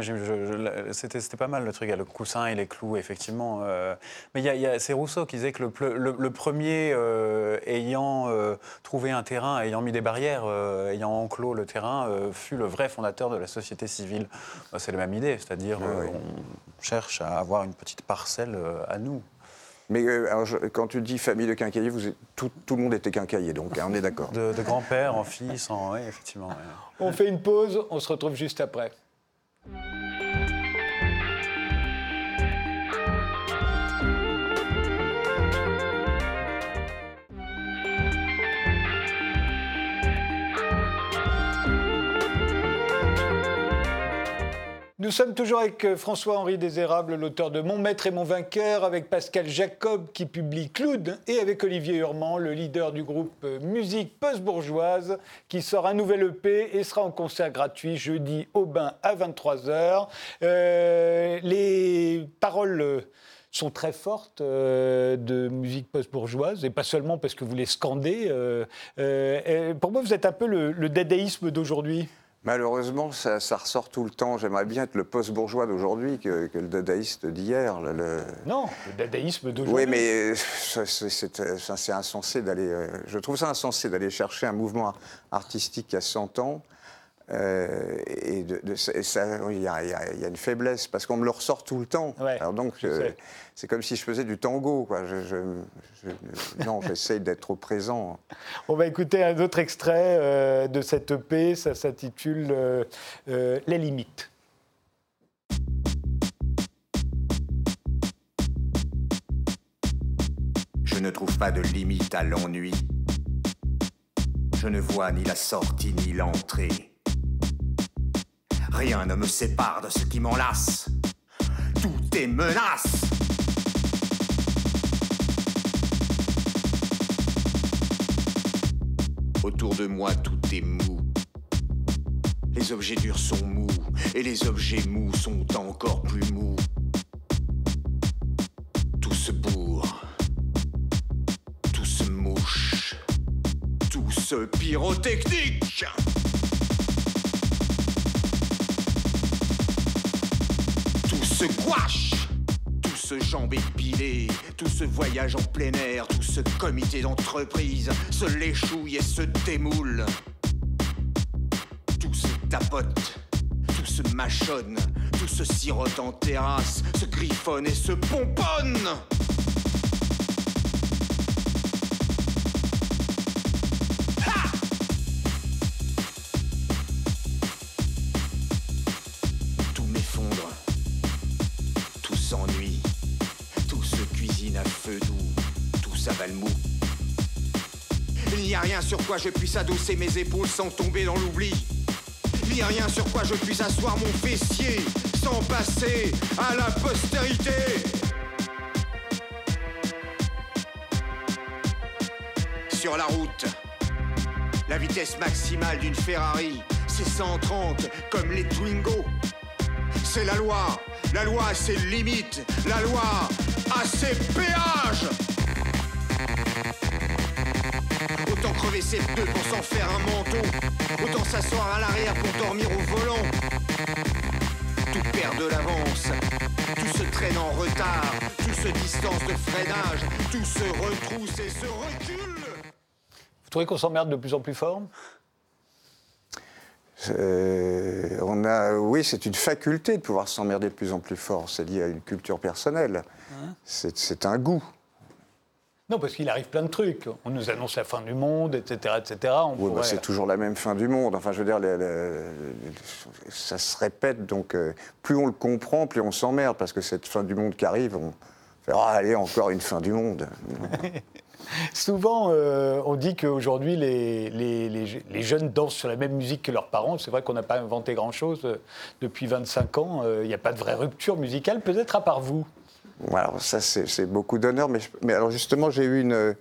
Speaker 4: C'était pas mal le truc, il y a le coussin et les clous, effectivement. Euh. Mais c'est Rousseau qui disait que le, le, premier euh, ayant euh, trouvé un terrain, ayant mis des barrières, ayant enclos le terrain, fut le vrai fondateur de la société civile. Bah, c'est la même idée, c'est-à-dire on cherche à avoir une petite parcelle euh, à nous.
Speaker 3: Mais euh, quand tu dis famille de quincailliers, vous tout, le monde était quincaillier, donc hein, on est d'accord. [LAUGHS]
Speaker 4: De, grand-père en fils, en, effectivement.
Speaker 1: On fait une pause, on se retrouve juste après. Nous sommes toujours avec euh, François-Henri Désérable, l'auteur de Mon maître et mon vainqueur, avec Pascal Jacob qui publie Cloud et avec Olivier Hurman, le leader du groupe euh, Musique Post-Bourgeoise, qui sort un nouvel EP et sera en concert gratuit jeudi au bain à 23h. Euh, les paroles sont très fortes de musique post-bourgeoise, et pas seulement parce que vous les scandez. pour moi, vous êtes un peu le, le dadaïsme d'aujourd'hui.
Speaker 3: Malheureusement, ça, ressort tout le temps. J'aimerais bien être le post-bourgeois d'aujourd'hui que, le dadaïste d'hier.
Speaker 1: Non, le dadaïsme d'aujourd'hui.
Speaker 3: Oui, mais c'est insensé d'aller. Euh, je trouve ça insensé d'aller chercher un mouvement artistique qui a 100 ans euh, et de, ça, il y, a une faiblesse parce qu'on me le ressort tout le temps. Alors donc, euh, c'est comme si je faisais du tango. Quoi. non, [LAUGHS] j'essaye d'être au présent.
Speaker 1: On va écouter un autre extrait euh, de cette EP. Ça s'intitule Les limites.
Speaker 5: Je ne trouve pas de limite à l'ennui. Je ne vois ni la sortie ni l'entrée. Rien ne me sépare de ce qui m'enlace. Tout est menace. Autour de moi, tout est mou. Les objets durs sont mous, et les objets mous sont encore plus mous. Tout se bourre, tout se mouche, tout se pyrotechnique. Ce gouache, tout ce jambes épilé, tout ce voyage en plein air, tout ce comité d'entreprise se léchouille et se démoule. Tout se tapote, tout se mâchonne, tout se sirote en terrasse, se griffonne et se pomponne. Sur quoi je puisse adosser mes épaules sans tomber dans l'oubli. A rien sur quoi je puisse asseoir mon fessier sans passer à la postérité. Sur la route, la vitesse maximale d'une Ferrari, c'est 130 comme les Twingo. C'est la loi, la loi a ses limites, la loi a ses péages. Crever ses deux pour s'en faire un manteau. Autant s'asseoir à l'arrière pour dormir au volant. Tout perd de l'avance. Tout se traîne en retard. Tout se distance de freinage. Tout se retrousse et se recule.
Speaker 1: Vous trouvez qu'on s'emmerde de plus en plus fort?
Speaker 3: Euh, on a, oui, c'est une faculté de pouvoir s'emmerder de plus en plus fort. C'est lié à une culture personnelle. Hein? C'est un goût.
Speaker 1: Non, parce qu'il arrive plein de trucs. On nous annonce la fin du monde, etc. etc.
Speaker 3: oui, bah, c'est toujours la même fin du monde. Enfin, je veux dire, ça se répète. Donc, euh, plus on le comprend, plus on s'emmerde. Parce que cette fin du monde qui arrive, on fait ah, allez, encore une fin du monde. [LAUGHS]
Speaker 1: Souvent, euh, on dit qu'aujourd'hui, les, les, les, jeunes dansent sur la même musique que leurs parents. C'est vrai qu'on n'a pas inventé grand-chose euh, depuis 25 ans. Il n'y a pas de vraie rupture musicale, peut-être à part vous?
Speaker 3: Alors ça, c'est beaucoup d'honneur, mais, mais, alors justement, j'ai eu une,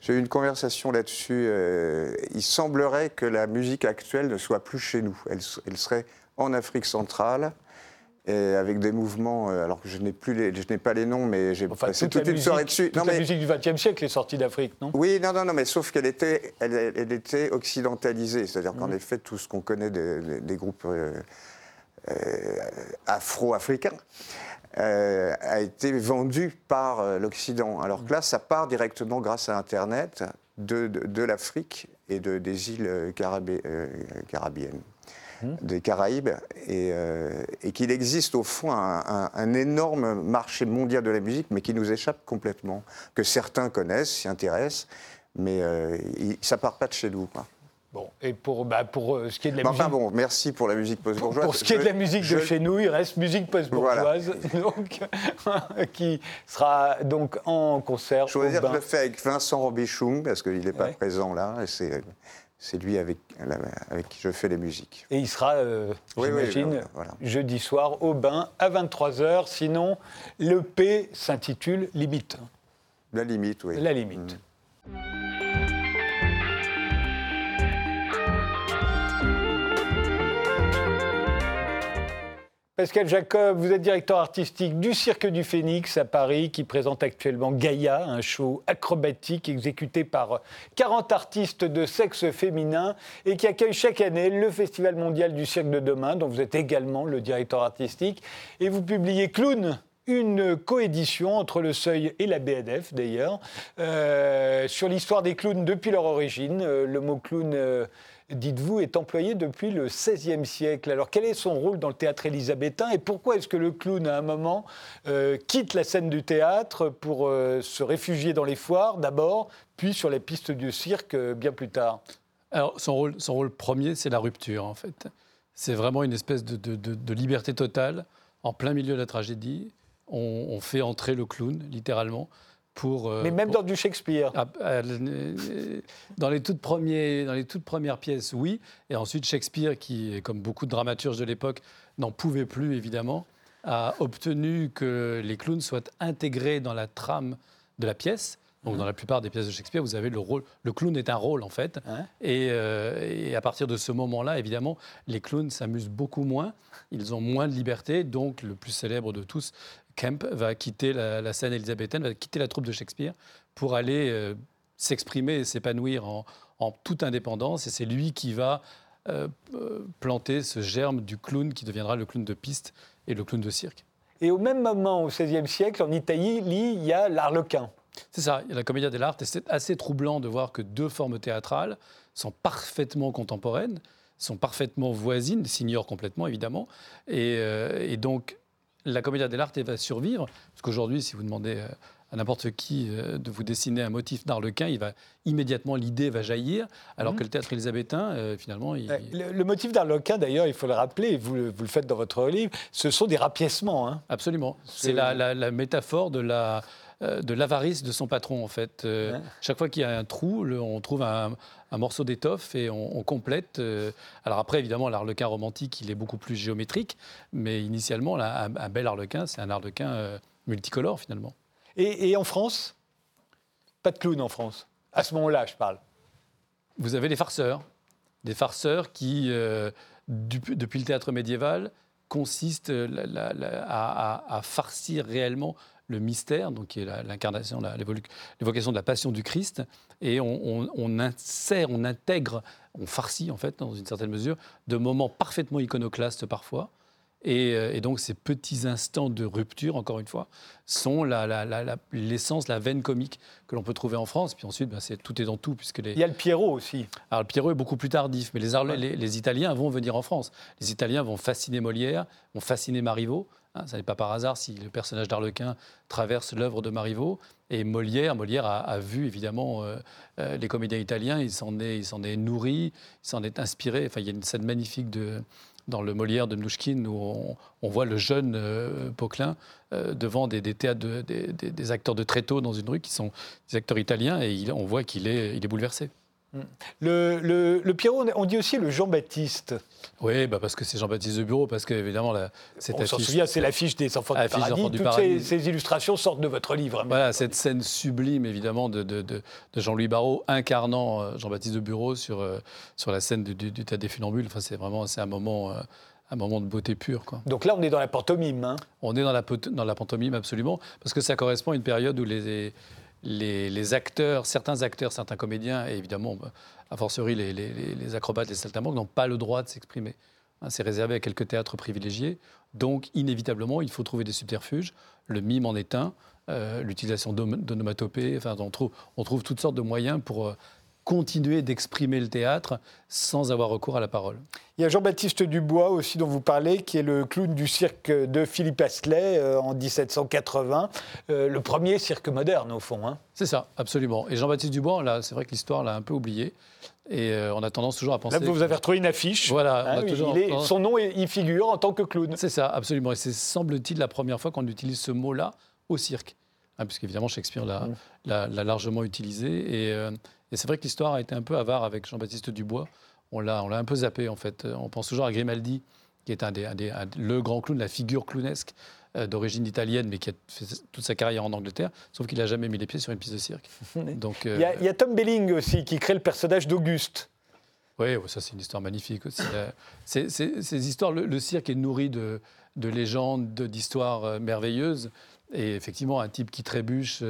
Speaker 3: j'ai eu une conversation là-dessus. Euh, il semblerait que la musique actuelle ne soit plus chez nous. Elle, elle serait en Afrique centrale. et avec des mouvements, euh, alors que je n'ai plus les, je n'ai pas les noms, mais j'ai
Speaker 1: Enfin,
Speaker 3: passé
Speaker 1: toute,
Speaker 3: toute une
Speaker 1: musique,
Speaker 3: soirée dessus.
Speaker 1: toute la musique du XXe siècle est sortie d'Afrique, non?
Speaker 3: Oui, non, non, non, mais sauf qu'elle était, elle, elle était occidentalisée, c'est-à-dire qu'en effet, tout ce qu'on connaît des, des- des groupes euh, afro-africains euh, a été vendu par euh, l'Occident. Alors que là, ça part directement grâce à Internet de, de- de l'Afrique et de, des îles euh, carabé- euh, carabiennes. des Caraïbes, et, euh, et qu'il existe au fond un, un- un énorme marché mondial de la musique, mais qui nous échappe complètement, que certains connaissent, s'y intéressent, mais ça part pas de chez nous. quoi.
Speaker 1: Bon, et pour, bah, pour euh, ce qui est de la musique.
Speaker 3: enfin bon, merci pour la musique post-bourgeoise.
Speaker 1: Pour ce qui est de la musique
Speaker 3: je-
Speaker 1: de chez nous, il reste musique post-bourgeoise, [LAUGHS] donc, [LAUGHS] qui sera donc en concert.
Speaker 3: Je voudrais dire que je le fais avec Vincent Robichoum, parce qu'il n'est pas
Speaker 1: Ouais.
Speaker 3: présent là, et c'est, c'est lui avec, avec qui je fais les musiques.
Speaker 1: Et il sera, euh,
Speaker 3: Oui, oui,
Speaker 1: j'imagine,
Speaker 3: voilà.
Speaker 1: jeudi soir au bain à 23h. Sinon, le P s'intitule Limite.
Speaker 3: La limite, oui.
Speaker 1: La limite. Pascal Jacob, vous êtes directeur artistique du Cirque du Phénix à Paris, qui présente actuellement Gaïa, un show acrobatique exécuté par 40 artistes de sexe féminin et qui accueille chaque année le Festival mondial du cirque de demain, dont vous êtes également le directeur artistique. Et vous publiez Clown, une coédition entre le Seuil et la BNF d'ailleurs, euh, sur l'histoire des clowns depuis leur origine. Euh, le mot clown, euh, dites-vous, est employé depuis le XVIe siècle. Alors quel est son rôle dans le théâtre élisabétain et pourquoi est-ce que le clown, à un moment, euh, quitte la scène du théâtre pour euh, se réfugier dans les foires d'abord, puis sur les pistes du cirque euh, bien plus tard?
Speaker 2: Alors, son rôle, son rôle premier, c'est la rupture, en fait. C'est vraiment une espèce de, liberté totale. En plein milieu de la tragédie, on fait entrer le clown, littéralement, pour... euh,
Speaker 1: Mais même
Speaker 2: pour-
Speaker 1: dans du Shakespeare.
Speaker 2: Ah, euh, dans, les toutes premiers, dans les toutes premières pièces, oui. Et ensuite, Shakespeare, qui, comme beaucoup de dramaturges de l'époque, n'en pouvait plus, évidemment, a obtenu que les clowns soient intégrés dans la trame de la pièce. Donc, dans la plupart des pièces de Shakespeare, vous avez le rôle. Le clown est un rôle, en fait.
Speaker 1: Hein
Speaker 2: et, euh, et à partir de ce moment-là, évidemment, les clowns s'amusent beaucoup moins. Ils ont moins de liberté. Donc, le plus célèbre de tous, Kemp, va quitter la, la scène élisabéthaine, va quitter la troupe de Shakespeare pour aller euh, s'exprimer et s'épanouir en, en toute indépendance. Et c'est lui qui va euh, euh, planter ce germe du clown qui deviendra le clown de piste et le clown de cirque.
Speaker 1: Et au même moment, au XVIe siècle, en Italie, il y a l'arlequin.
Speaker 2: C'est ça, il y a la commedia dell'arte, et c'est assez troublant de voir que deux formes théâtrales sont parfaitement contemporaines, sont parfaitement voisines, s'ignorent complètement évidemment, et, euh, et donc la commedia dell'arte va survivre, parce qu'aujourd'hui, si vous demandez euh, à n'importe qui euh, de vous dessiner un motif d'arlequin, il va immédiatement l'idée va jaillir, alors que le théâtre élisabétain, euh, finalement, il,
Speaker 1: Le, le motif d'arlequin, d'ailleurs, il faut le rappeler, vous, le- vous le faites dans votre livre, ce sont des rapiècements. hein.
Speaker 2: Absolument.
Speaker 1: C'est-
Speaker 2: la, la- la métaphore de la de l'avarice de son patron en fait. Euh,
Speaker 1: Ouais.
Speaker 2: Chaque fois qu'il y a un trou, le- on trouve un, un morceau d'étoffe et on, on complète. euh. Alors après, évidemment, l'arlequin romantique, il est beaucoup plus géométrique, mais initialement, là, un, un bel arlequin, c'est un arlequin euh, multicolore finalement.
Speaker 1: Et, et en France? Pas de clown en France. À ce moment-là, je parle.
Speaker 2: Vous avez les farceurs, des farceurs qui, euh, du- depuis le théâtre médiéval, consistent la- la- la- à, à- à farcir réellement le mystère, donc qui est l'incarnation, l'évocation de la passion du Christ, et on, on- on insère, on intègre, on farcit en fait, dans une certaine mesure, de moments parfaitement iconoclastes parfois. Et, euh, et donc ces petits instants de rupture, encore une fois, sont la- la- la- la- l'essence, la, veine comique que l'on peut trouver en France. Puis ensuite, ben, c'est tout est dans tout, puisque les,
Speaker 1: Il y a le Pierrot aussi.
Speaker 2: alors, le Pierrot est beaucoup plus tardif, mais les, les Italiens vont venir en France. Les Italiens vont fasciner Molière, vont fasciner Marivaux. Hein, ça n'est pas par hasard si le personnage d'Arlequin traverse l'œuvre de Marivaux. Et Molière, Molière a, vu évidemment euh, euh, les comédiens italiens, il s'en est, nourri, il s'en est inspiré. Enfin, il y a une scène magnifique dans le Molière de Mnouchkine où on, voit le jeune euh, Poquelin euh, devant des, acteurs de tréteau dans une rue qui sont des acteurs italiens et il- on voit qu'il est, il est bouleversé.
Speaker 1: Le, le- le Pierrot, on dit aussi le Jean-Baptiste.
Speaker 2: Oui, bah parce que c'est Jean-Baptiste de Bureau, parce qu'évidemment, cette
Speaker 1: On s'en
Speaker 2: affiche-
Speaker 1: souvient, c'est l'affiche des Enfants du Paradis.
Speaker 2: Enfants du
Speaker 1: Toutes
Speaker 2: Paradis.
Speaker 1: Ces, ces illustrations sortent de votre livre.
Speaker 2: Voilà, cette scène sublime, évidemment, de, de- de- de Jean-Louis Barrault incarnant euh, Jean-Baptiste de Bureau sur, euh, sur la scène du, du, du Théâtre des Funambules. Enfin, c'est vraiment un moment, euh, un moment de beauté pure. Quoi.
Speaker 1: Donc là, on est dans la pantomime. Hein.
Speaker 2: On est dans la, dans la pantomime, absolument, parce que ça correspond à une période où les, les, acteurs, certains acteurs, certains comédiens, et évidemment, a fortiori les, les acrobates, les saltimbanques, n'ont pas le droit de s'exprimer. Hein, c'est réservé à quelques théâtres privilégiés. Donc, inévitablement, il faut trouver des subterfuges. Le mime en est un. Euh, l'utilisation d'onomatopées. Enfin, on trouve, on trouve toutes sortes de moyens pour euh, continuer d'exprimer le théâtre sans avoir recours à la parole.
Speaker 1: Il y a Jean-Baptiste Dubois aussi dont vous parlez, qui est le clown du cirque de Philippe Astley euh, en 1780, euh, le premier cirque moderne au fond. Hein.
Speaker 2: C'est ça, absolument. Et Jean-Baptiste Dubois, là, c'est vrai que l'histoire l'a un peu oublié. Et euh, on a tendance toujours à penser.
Speaker 1: Là, vous avez retrouvé une affiche.
Speaker 2: Voilà.
Speaker 1: Hein, toujours... Son nom y figure en tant que clown.
Speaker 2: C'est ça, absolument. Et c'est semble-t-il la première fois qu'on utilise ce mot-là au cirque. Hein, puisqu'évidemment, Shakespeare l'a mmh. largement utilisé. Et, et c'est vrai que l'histoire a été un peu avare avec Jean-Baptiste Dubois. On l'a, un peu zappé, en fait. On pense toujours à Grimaldi, qui est un des, le grand clown, la figure clownesque euh, d'origine italienne, mais qui a fait toute sa carrière en Angleterre, sauf qu'il n'a jamais mis les pieds sur une piste de cirque. [LAUGHS]
Speaker 1: Donc, euh, il, y a, Tom Belling aussi, qui crée le personnage d'Auguste.
Speaker 2: Oui, ça c'est une histoire magnifique aussi. Euh, ces histoires, le, cirque est nourri de, de légendes, d'histoires merveilleuses. Et effectivement, un type qui trébuche,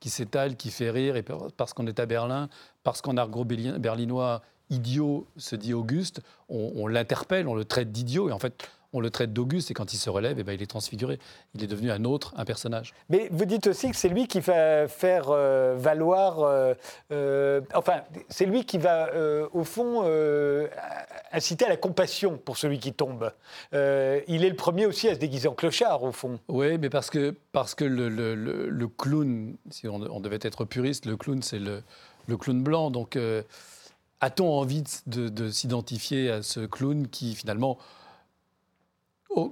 Speaker 2: qui s'étale, qui fait rire, et parce qu'on est à Berlin, parce qu'en argot berlinois, idiot se dit Auguste, on, l'interpelle, on le traite d'idiot, et en fait, on le traite d'Auguste, et quand il se relève, eh ben, il est transfiguré. Il est devenu un autre, un personnage.
Speaker 1: Mais vous dites aussi que c'est lui qui va faire euh, valoir. Euh, euh, enfin, c'est lui qui va, au fond, inciter à la compassion pour celui qui tombe. il est le premier aussi à se déguiser en clochard, au fond.
Speaker 2: Oui, mais parce que, parce que le, le, clown, si on, devait être puriste, le clown, c'est le, clown blanc. Donc. A-t-on envie de s'identifier à ce clown qui finalement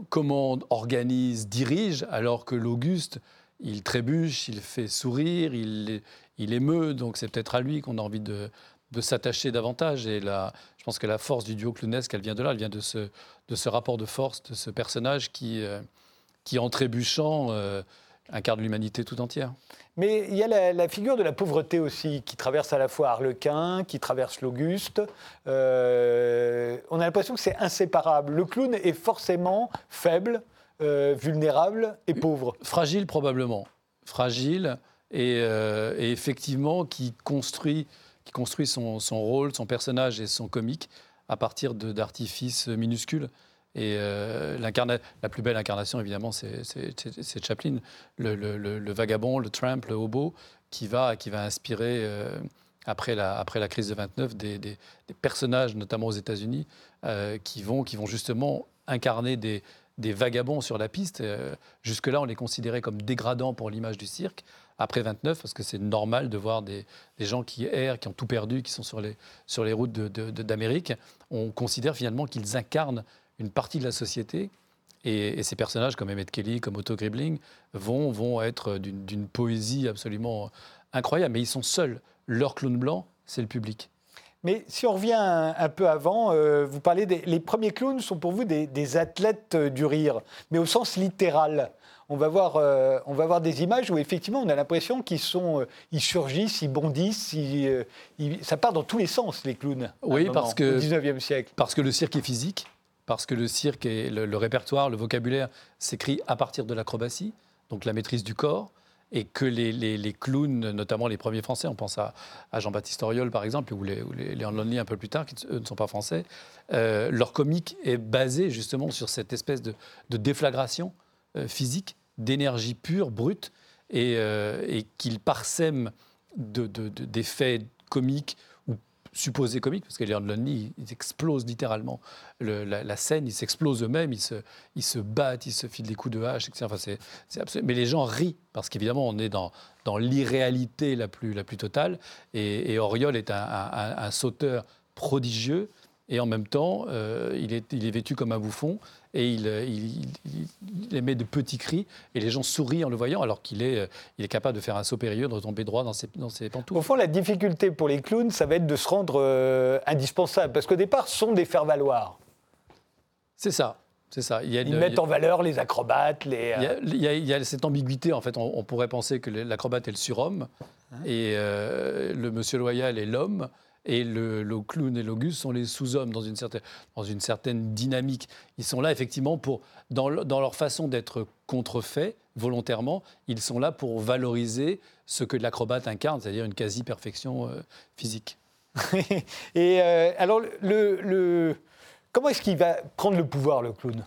Speaker 2: commande, organise, dirige, alors que l'Auguste, il trébuche, il fait sourire, il, il émeut, donc c'est peut-être à lui qu'on a envie de, s'attacher davantage. Et je pense que la force du duo clownesque, elle vient de là, elle vient de ce, de ce rapport de force, de ce personnage qui, euh, qui en trébuchant, euh, incarne l'humanité tout entière.
Speaker 1: Mais il y a la, figure de la pauvreté aussi, qui traverse à la fois Harlequin, qui traverse l'Auguste. Euh, on a l'impression que c'est inséparable. Le clown est forcément faible, euh, vulnérable et pauvre.
Speaker 2: Fragile probablement. Fragile et, euh, effectivement qui construit, qui construit son, son, rôle, son personnage et son comique à partir d'artifices minuscules. Et euh, la plus belle incarnation, évidemment, c'est Chaplin, le, vagabond, le tramp, le hobo, qui va, qui va inspirer, euh, après, la, après la crise de 29, des, personnages, notamment aux États-Unis, euh, qui, vont, qui vont justement incarner des, des vagabonds sur la piste. Jusque-là, on les considérait comme dégradants pour l'image du cirque. Après 29, parce que c'est normal de voir des, des, gens qui errent, qui ont tout perdu, qui sont sur les, sur les routes d'Amérique. On considère finalement qu'ils incarnent une partie de la société. Et, ces personnages comme Emmett Kelly, comme Otto Gribling, vont, vont être d'une poésie absolument incroyable. Mais ils sont seuls. Leur clown blanc, c'est le public.
Speaker 1: Mais si on revient un, peu avant, euh, vous parlez des les premiers clowns sont pour vous des, athlètes euh, du rire, mais au sens littéral. On va voir, euh, on va voir des images où effectivement on a l'impression qu'ils sont, ils surgissent, ils bondissent, ça part dans tous les sens les clowns.
Speaker 2: Oui, parce que
Speaker 1: au 19e siècle.
Speaker 2: Parce que le cirque est physique parce que le cirque et le, répertoire, le vocabulaire s'écrit à partir de l'acrobatie, donc la maîtrise du corps, et que les, clowns, notamment les premiers français, on pense à, Jean-Baptiste Auriol par exemple, ou les, ou Lonely un peu plus tard, qui eux ne sont pas français, euh, leur comique est basé justement sur cette espèce de, déflagration euh, physique, d'énergie pure, brute, et, euh, qu'ils parsèment d'effets comiques supposés comiques, parce que les Lonely, ils explosent littéralement la, scène, ils s'explosent eux-mêmes, ils se, ils se battent, ils se filent des coups de hache, etc. Enfin, c'est, Mais les gens rient, parce qu'évidemment, on est dans, dans l'irréalité la plus, la plus totale. Et, Auriol est un sauteur prodigieux et en même temps, euh, il, est, il, est, vêtu comme un bouffon et il, il, émet de petits cris et les gens sourient en le voyant alors qu'il est, il est capable de faire un saut périlleux, de retomber droit dans ses, dans ses pantoufles.
Speaker 1: Au fond, la difficulté pour les clowns, ça va être de se rendre euh, indispensable parce qu'au départ, ce sont des faire-valoir.
Speaker 2: C'est ça. C'est ça.
Speaker 1: Ils mettent en valeur les acrobates. Les,
Speaker 2: il, y a, cette ambiguïté. En fait, on, pourrait penser que l'acrobate est le surhomme hein et euh, le monsieur loyal est l'homme Et le, clown et l'Auguste sont les sous-hommes dans une, certaine, dans une certaine dynamique. Ils sont là effectivement pour, dans, dans leur façon d'être contrefaits volontairement, ils sont là pour valoriser ce que l'acrobate incarne, c'est-à-dire une quasi-perfection euh, physique. [LAUGHS]
Speaker 1: Et euh, alors, le, le- comment est-ce qu'il va prendre le pouvoir, le clown?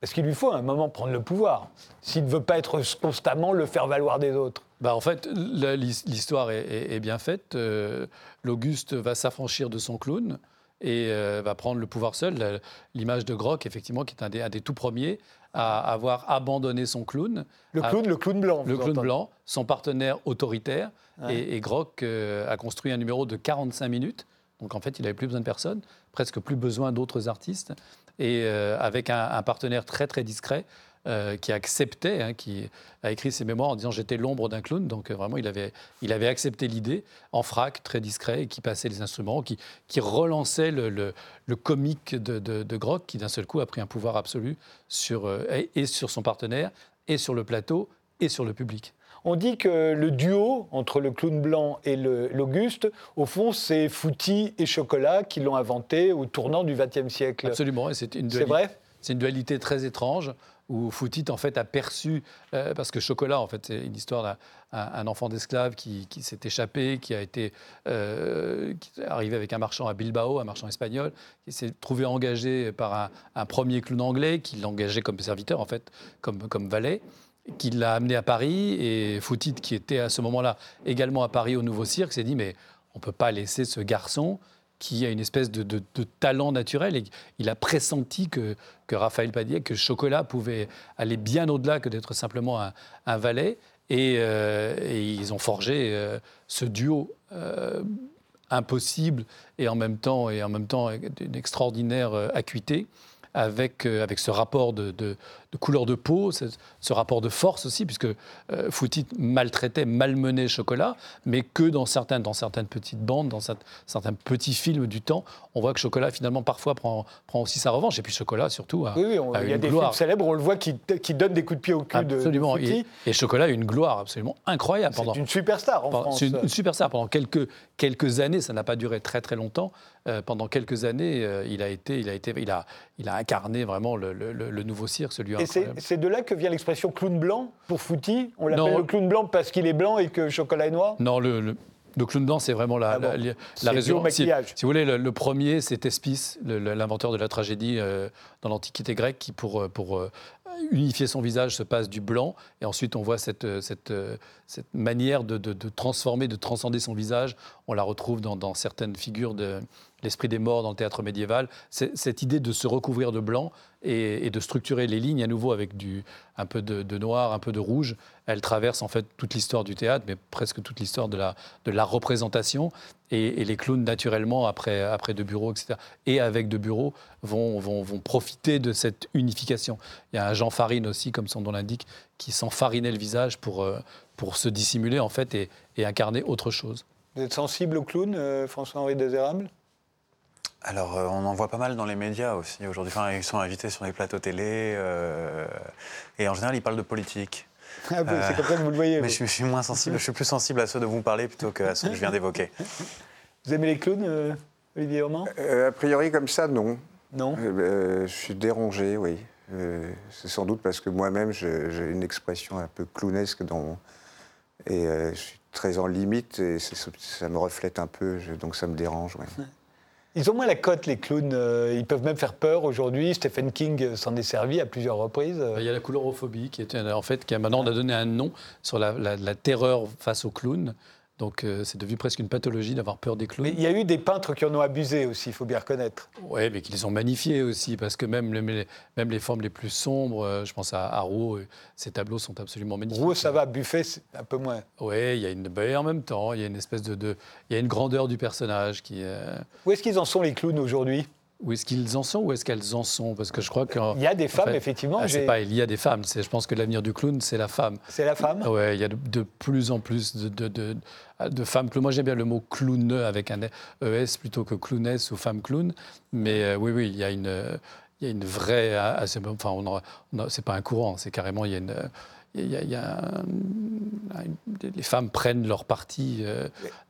Speaker 1: Parce qu'il lui faut à un moment prendre le pouvoir, s'il ne veut pas être constamment le faire valoir des autres.
Speaker 2: Bah, en fait, l'histoire est, est- est bien faite. Euh, L'Auguste va s'affranchir de son clown et euh, va prendre le pouvoir seul. L'image de Grock, effectivement, qui est un des, un des tout premiers à avoir abandonné son clown.
Speaker 1: Le
Speaker 2: Ah,
Speaker 1: clown, le clown blanc.
Speaker 2: Le clown
Speaker 1: entendez.
Speaker 2: blanc, son partenaire autoritaire.
Speaker 1: Ouais.
Speaker 2: Et, et Grock euh, a construit un numéro de 45 minutes. Donc en fait, il n'avait plus besoin de personne, presque plus besoin d'autres artistes. Et euh, avec un, partenaire très très discret euh, qui acceptait, hein, qui a écrit ses mémoires en disant j'étais l'ombre d'un clown. Donc euh, vraiment, il avait, il avait accepté l'idée en frac, très discret, et qui passait les instruments, qui, qui relançait le, le- comique de, de, qui d'un seul coup a pris un pouvoir absolu sur, et sur son partenaire, et sur le plateau, et sur le public.
Speaker 1: On dit que le duo entre le clown blanc et l'Auguste, au fond, c'est Fouti et Chocolat qui l'ont inventé au tournant du XXe siècle.
Speaker 2: Absolument, et c'est une
Speaker 1: C'est
Speaker 2: dualité-
Speaker 1: vrai?
Speaker 2: C'est une dualité très étrange où Foutit en fait a perçu euh, parce que Chocolat en fait c'est une histoire d'un un, un enfant d'esclave qui, qui s'est échappé, qui a été euh, qui est arrivé avec un marchand à Bilbao, un marchand espagnol, qui s'est trouvé engagé par un, un premier clown anglais qui l'engageait comme serviteur en fait, comme comme valet qui l'a amené à Paris et Foutit qui était à ce moment-là également à Paris au Nouveau Cirque s'est dit mais on peut pas laisser ce garçon qui a une espèce de, talent naturel et il a pressenti que, que Raphaël Padier, que Chocolat pouvait aller bien au-delà que d'être simplement un, valet. Et, euh, et ils ont forgé euh, ce duo euh, impossible et en même temps, et en même temps d'une extraordinaire acuité. Avec, avec ce rapport de couleur de peau, ce, rapport de force aussi, puisque euh, Foutit maltraitait, malmenait Chocolat, mais que dans certaines, dans certaines petites bandes, dans cer- certains petits films du temps, on voit que Chocolat finalement parfois prend, prend aussi sa revanche. Et puis Chocolat surtout a,
Speaker 1: Oui, oui, on-
Speaker 2: a
Speaker 1: il y a des
Speaker 2: gloire.
Speaker 1: films célèbres, on le voit qui, qui donne des coups de pied au cul de- de. Fouti.
Speaker 2: Et, et Chocolat a une gloire absolument incroyable pendant,
Speaker 1: C'est une superstar en
Speaker 2: pendant-
Speaker 1: France.
Speaker 2: c'est une, une superstar. Pendant quelques, quelques années, ça n'a pas duré très très longtemps. euh, pendant quelques années, euh, il, a été, il, a été, il, a, il a incarné vraiment le, le- nouveau cirque, celui
Speaker 1: Et c'est de là que vient l'expression clown blanc pour Fouti. On l'appelle le clown blanc parce qu'il est blanc et que Chocolat est noir.
Speaker 2: Non, le, le, le clown blanc, c'est vraiment la,
Speaker 1: Ah bon.
Speaker 2: la, la- raison. Si, vous voulez, le, le premier, c'est Thespis, l'inventeur de la tragédie euh, dans l'Antiquité grecque, qui, pour, euh, pour euh, unifier son visage, se passe du blanc. Et ensuite, on voit cette, cette, cette manière de, de- de transformer, de transcender son visage. On la retrouve dans, dans certaines figures de l'esprit des morts dans le théâtre médiéval. Cette idée de se recouvrir de blanc et, de structurer les lignes à nouveau avec un peu de, noir, un peu de rouge, elle traverse en fait toute l'histoire du théâtre, mais presque toute l'histoire de la, représentation. Et, les clowns, naturellement, après, après De Bureau, etc., et avec De Bureau, vont, profiter de cette unification. Il y a un Jean Farine aussi, comme son nom l'indique, qui s'enfarinait le visage pour, euh, pour se dissimuler, en fait, et, incarner autre chose.
Speaker 1: Vous êtes sensible au clown, euh, François-Henri Désérable
Speaker 4: Alors, euh, on en voit pas mal dans les médias aussi aujourd'hui. Enfin, ils sont invités sur les plateaux télé. euh, et en général, ils parlent de politique.
Speaker 1: Ah oui, C'est comme ça que vous le voyez.
Speaker 4: Mais
Speaker 1: vous.
Speaker 4: je, je suis moins sensible, je suis plus sensible à ceux dont vous parlez plutôt qu'à ceux que je viens d'évoquer.
Speaker 1: Vous aimez les clowns, euh, Olivier Roman
Speaker 3: Euh, a priori, comme ça, non.
Speaker 1: Non?
Speaker 3: Euh, euh, je suis dérangé, oui. Euh, c'est sans doute parce que moi-même, j'ai une expression un peu clownesque dans mon- Et euh, je suis très en limite et ça me reflète un peu, je- donc ça me dérange. ouais. [LAUGHS]
Speaker 1: Ils ont moins la cote, les clowns. euh, Ils peuvent même faire peur aujourd'hui. Stephen King s'en est servi à plusieurs reprises.
Speaker 2: Il y a la couleurophobie qui est en fait qui a maintenant a donné un nom sur la terreur face aux clowns. Donc euh, c'est devenu presque une pathologie d'avoir peur des
Speaker 1: Mais
Speaker 2: clowns.
Speaker 1: il y a eu des peintres qui en ont abusé aussi, il faut bien reconnaître.
Speaker 2: Oui, mais qui les ont magnifiés aussi, parce que même les, même les formes les plus sombres, euh, je pense à, à Rouault, euh, ces tableaux sont absolument magnifiques.
Speaker 1: Rouault, ça va, Buffet, c'est un peu moins.
Speaker 2: Oui, il y a une, ben, en même temps, il y a une espèce de, de- il y a une grandeur du personnage qui.
Speaker 1: Où est-ce qu'ils en sont, les clowns, aujourd'hui?
Speaker 2: Où est-ce qu'ils en sont ou est-ce qu'elles en sont? Parce que je crois que.
Speaker 1: Il y a des femmes,
Speaker 2: fait,
Speaker 1: effectivement.
Speaker 2: Ah, c'est
Speaker 1: j'ai-
Speaker 2: pas il y a des femmes. Je pense que l'avenir du clown, c'est la femme.
Speaker 1: C'est la femme
Speaker 2: Ah Ouais, il y a de, de plus en plus de, de, de- de femmes clowns. Moi, j'aime bien le mot clown avec un ES plutôt que clowness ou femme clown. Mais euh, oui, oui, il y a une, euh, il y a une vraie. ah, Enfin, on on c'est pas un courant, c'est carrément. Il y a une. Il y a, il y a un- les femmes prennent leur parti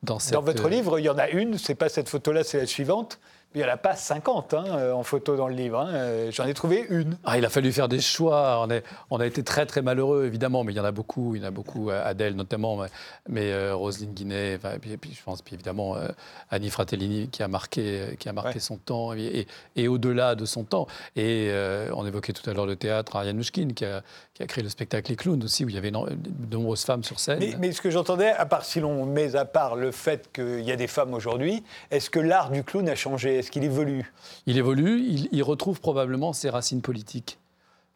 Speaker 2: dans cette.
Speaker 1: Dans votre livre, il y en a une, c'est pas cette photo-là, c'est la suivante. Il n'y en a pas 50 hein, euh, en photo dans le livre. Hein. Euh, j'en ai trouvé une.
Speaker 2: Ah, il a fallu faire des choix. On, est, on, a été très très malheureux évidemment, mais il y en a beaucoup. Il y en a beaucoup. Euh, Adèle notamment, mais, Roselyne Guinet. et puis, je pense puis évidemment Annie Fratellini qui a marqué, qui a marqué son temps et, au-delà de son temps. Et on évoquait tout à l'heure le théâtre Ariane Mouchkine qui a, qui a créé le spectacle Les Clowns aussi, où il y avait de nombreuses femmes sur scène.
Speaker 1: Mais, mais ce que j'entendais, à part si l'on met à part le fait qu'il y a des femmes aujourd'hui, est-ce que l'art du clown a changé? Qu'il évolue
Speaker 2: Il évolue, il, retrouve probablement ses racines politiques.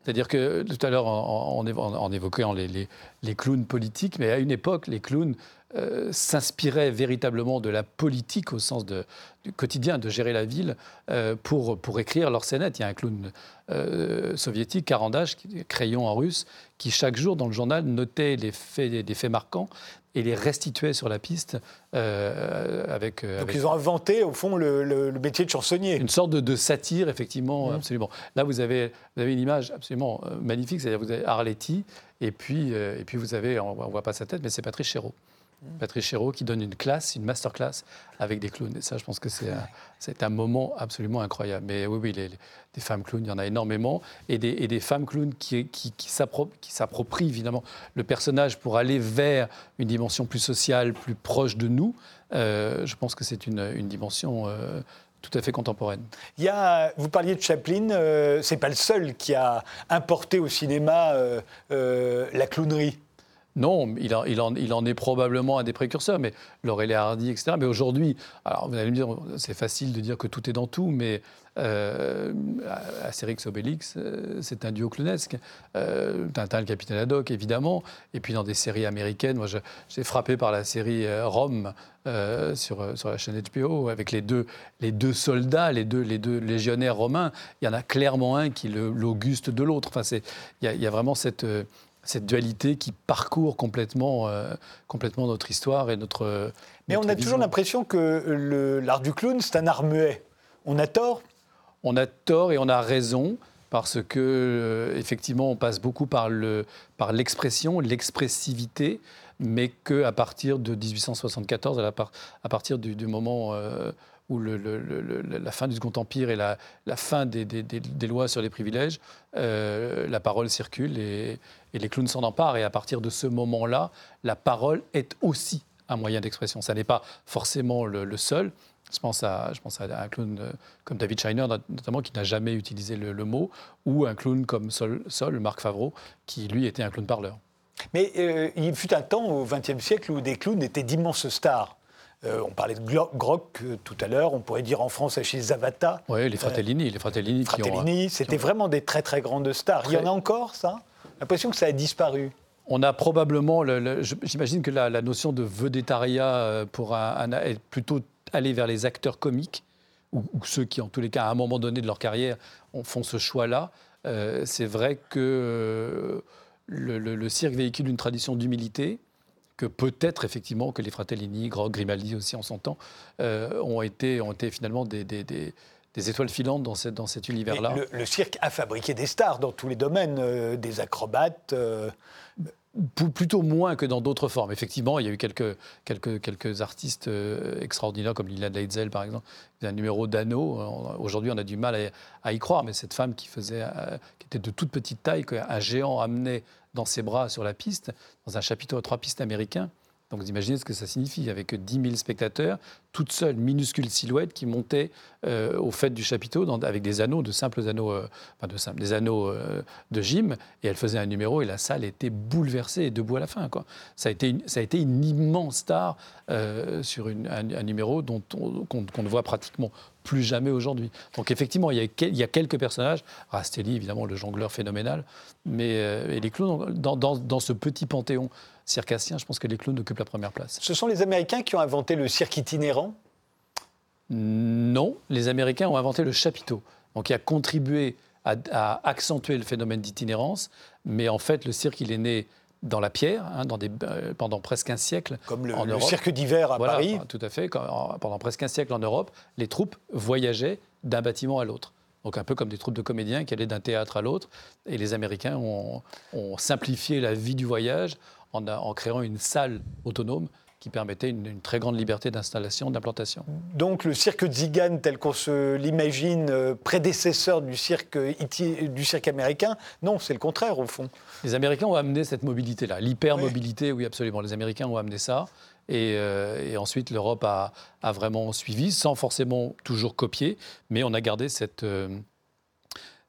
Speaker 2: C'est-à-dire que tout à l'heure, en, évoquant les, les, clowns politiques, mais à une époque, les clowns euh, s'inspiraient véritablement de la politique au sens du quotidien, de gérer la ville, euh, pour, pour écrire leur scénette. Il y a un clown euh, soviétique, Karandach, crayon en russe, qui chaque jour dans le journal notait les des faits marquants et les restituait sur la piste avec,
Speaker 1: Donc ils ont inventé au fond le, métier de chansonnier.
Speaker 2: Une sorte de, satire, effectivement, mmh. absolument. Là, vous avez, vous avez une image absolument magnifique, c'est-à-dire vous avez Arletty, et puis, et puis vous avez, on ne voit pas sa tête, mais c'est Patrice Chéreau. Patrice Chéreau qui donne une classe, une masterclass avec des clowns. Et ça, je pense que c'est un, moment absolument incroyable. Mais oui, oui, les, des femmes clowns, il y en a énormément. Et des, femmes clowns qui, s'approprient évidemment le personnage pour aller vers une dimension plus sociale, plus proche de nous. Euh, je pense que c'est une, une, dimension euh, tout à fait contemporaine.
Speaker 1: Il y a, vous parliez de Chaplin, euh, c'est pas le seul qui a importé au cinéma la clownerie.
Speaker 2: Non, il, en, est probablement un des précurseurs, mais Laurel et Hardy, etc. Mais aujourd'hui, alors vous allez me dire, c'est facile de dire que tout est dans tout, mais euh, Astérix Obélix, euh, c'est un duo clownesque. Euh, Tintin, le capitaine Haddock, évidemment. Et puis dans des séries américaines, moi j'ai frappé par la série euh, Rome sur, la chaîne HBO, avec les deux, soldats, les deux, les deux légionnaires romains. Il y en a clairement un qui est l'Auguste de l'autre. Enfin, il y, a vraiment cette cette dualité qui parcourt complètement, euh, complètement notre histoire et notre.
Speaker 1: Mais on a toujours l'impression que l'art du clown, c'est un art muet. On a tort?
Speaker 2: On a tort et on a raison parce que euh, effectivement, on passe beaucoup par le par l'expression, l'expressivité, mais que à partir de 1874, à, partir du, moment euh, où la fin du Second Empire et la, fin des, lois sur les privilèges, euh, la parole circule et, les clowns s'en emparent. Et à partir de ce moment-là, la parole est aussi un moyen d'expression. Ça n'est pas forcément le, seul. Je pense, à, je pense à un clown euh, comme David Shiner, notamment, qui n'a jamais utilisé le, mot, ou un clown comme Sol, Sol, Marc Favreau, qui lui était un clown parleur.
Speaker 1: Mais euh, il fut un temps au XXe siècle où des clowns étaient d'immenses stars. Euh, on parlait de euh, tout à l'heure, on pourrait dire en France chez Zavata.
Speaker 2: Oui, les Fratellini. les Fratellini,
Speaker 1: Fratellini c'était vraiment des très très grandes stars. Il y en a encore, ça? L'impression que ça a disparu.
Speaker 2: On a probablement, j'imagine que la, notion de vedettariat euh, pour un, est plutôt aller vers les acteurs comiques, ou, ceux qui, en tous les cas, à un moment donné de leur carrière, font ce choix-là. c'est vrai que le, cirque véhicule une tradition d'humilité, que peut-être effectivement que les Fratellini, Grimaldi aussi en son temps, euh, ont, été, ont été finalement des, des, étoiles filantes dans, cette, dans cet univers-là.
Speaker 1: Le, cirque a fabriqué des stars dans tous les domaines, euh, des acrobates. Euh,
Speaker 2: plutôt moins que dans d'autres formes. Effectivement, il y a eu quelques, quelques, quelques artistes extraordinaires, comme Lila Leitzel, par exemple, un numéro d'anneau. Aujourd'hui, on a du mal à, y croire, mais cette femme qui, faisait, qui était de toute petite taille, qu'un géant amenait dans ses bras sur la piste, dans un chapiteau à trois pistes américain. Donc vous imaginez ce que ça signifie, avec 10 000 spectateurs, toute seule minuscule silhouette qui montait euh, au fait du chapiteau avec des anneaux, de simples anneaux, euh, enfin de simples, des anneaux euh, de gym, et elle faisait un numéro et la salle était bouleversée et debout à la fin. Ça, a été une, immense star sur un, numéro dont qu'on ne voit pratiquement plus jamais aujourd'hui. Donc effectivement, il y, a, quelques personnages, Rastelli évidemment le jongleur phénoménal, mais et les clowns dans ce petit panthéon circassien, je pense que les clowns occupent la première place.
Speaker 1: Ce sont les Américains qui ont inventé le cirque itinérant?
Speaker 2: Non, les Américains ont inventé le chapiteau, donc qui a contribué à, accentuer le phénomène d'itinérance, mais en fait le cirque il est né dans la pierre hein, dans des, euh, pendant presque un siècle.
Speaker 1: Comme le,
Speaker 2: en
Speaker 1: le cirque d'hiver à Paris.
Speaker 2: Tout à fait. pendant presque un siècle en Europe, les troupes voyageaient d'un bâtiment à l'autre. Donc un peu comme des troupes de comédiens qui allaient d'un théâtre à l'autre. Et les Américains ont, simplifié la vie du voyage en, en créant une salle autonome qui permettait une, très grande liberté d'installation, d'implantation.
Speaker 1: Donc le cirque Zigan, tel qu'on se l'imagine, euh, prédécesseur du cirque, du cirque américain, non, c'est le contraire au fond.
Speaker 2: Les Américains ont amené cette mobilité-là, l'hypermobilité, oui absolument, les Américains ont amené ça. Et, euh, ensuite, l'Europe a, vraiment suivi, sans forcément toujours copier, mais on a gardé cette, euh,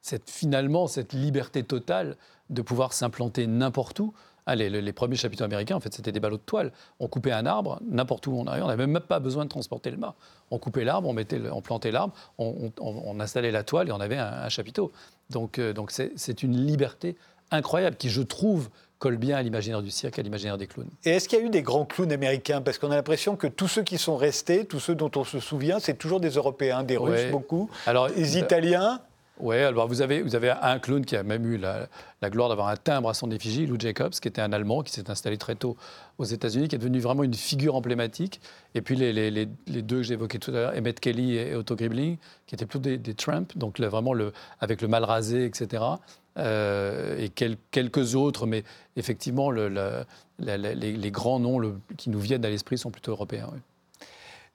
Speaker 2: cette, finalement cette liberté totale de pouvoir s'implanter n'importe où. Ah, les, premiers chapiteaux américains, en fait, c'était des ballots de toile. On coupait un arbre, n'importe où on arrivait, on n'avait même pas besoin de transporter le mât. On coupait l'arbre, on, mettait on plantait l'arbre, on, installait la toile et on avait un, chapiteau. Donc, euh, donc c'est une liberté incroyable qui, je trouve, colle bien à l'imaginaire du cirque, à l'imaginaire des clowns.
Speaker 1: Et est-ce qu'il y a eu des grands clowns américains? Parce qu'on a l'impression que tous ceux qui sont restés, tous ceux dont on se souvient, c'est toujours des Européens, des Russes beaucoup, Alors, des Italiens.
Speaker 2: Oui, alors vous avez, vous avez un clown qui a même eu la, gloire d'avoir un timbre à son effigie, Lou Jacobs, qui était un Allemand, qui s'est installé très tôt aux États-Unis, qui est devenu vraiment une figure emblématique. Et puis les, deux que j'ai évoqués tout à l'heure, Emmett Kelly et Otto Gribling, qui étaient plutôt des, des Trump, donc vraiment le, avec le mal rasé, etc. Euh, et quelques autres, mais effectivement, le, les, grands noms qui nous viennent à l'esprit sont plutôt européens.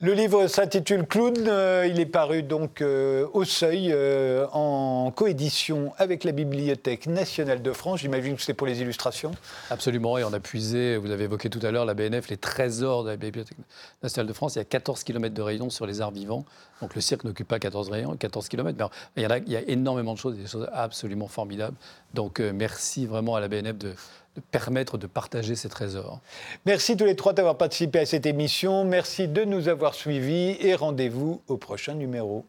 Speaker 1: Le livre s'intitule Clown. Euh, il est paru donc euh, au Seuil euh, en coédition avec la Bibliothèque nationale de France. J'imagine que c'est pour les illustrations.
Speaker 2: Absolument. Et on a puisé, vous avez évoqué tout à l'heure, la BNF, les trésors de la Bibliothèque nationale de France. Il y a 14 km de rayons sur les arts vivants. Donc le cirque n'occupe pas 14 rayons, 14 km. Mais il y, a, il y a énormément de choses, des choses absolument formidables. Donc merci vraiment à la BNF de permettre de partager ces trésors.
Speaker 1: Merci tous les trois d'avoir participé à cette émission. Merci de nous avoir suivis et rendez-vous au prochain numéro.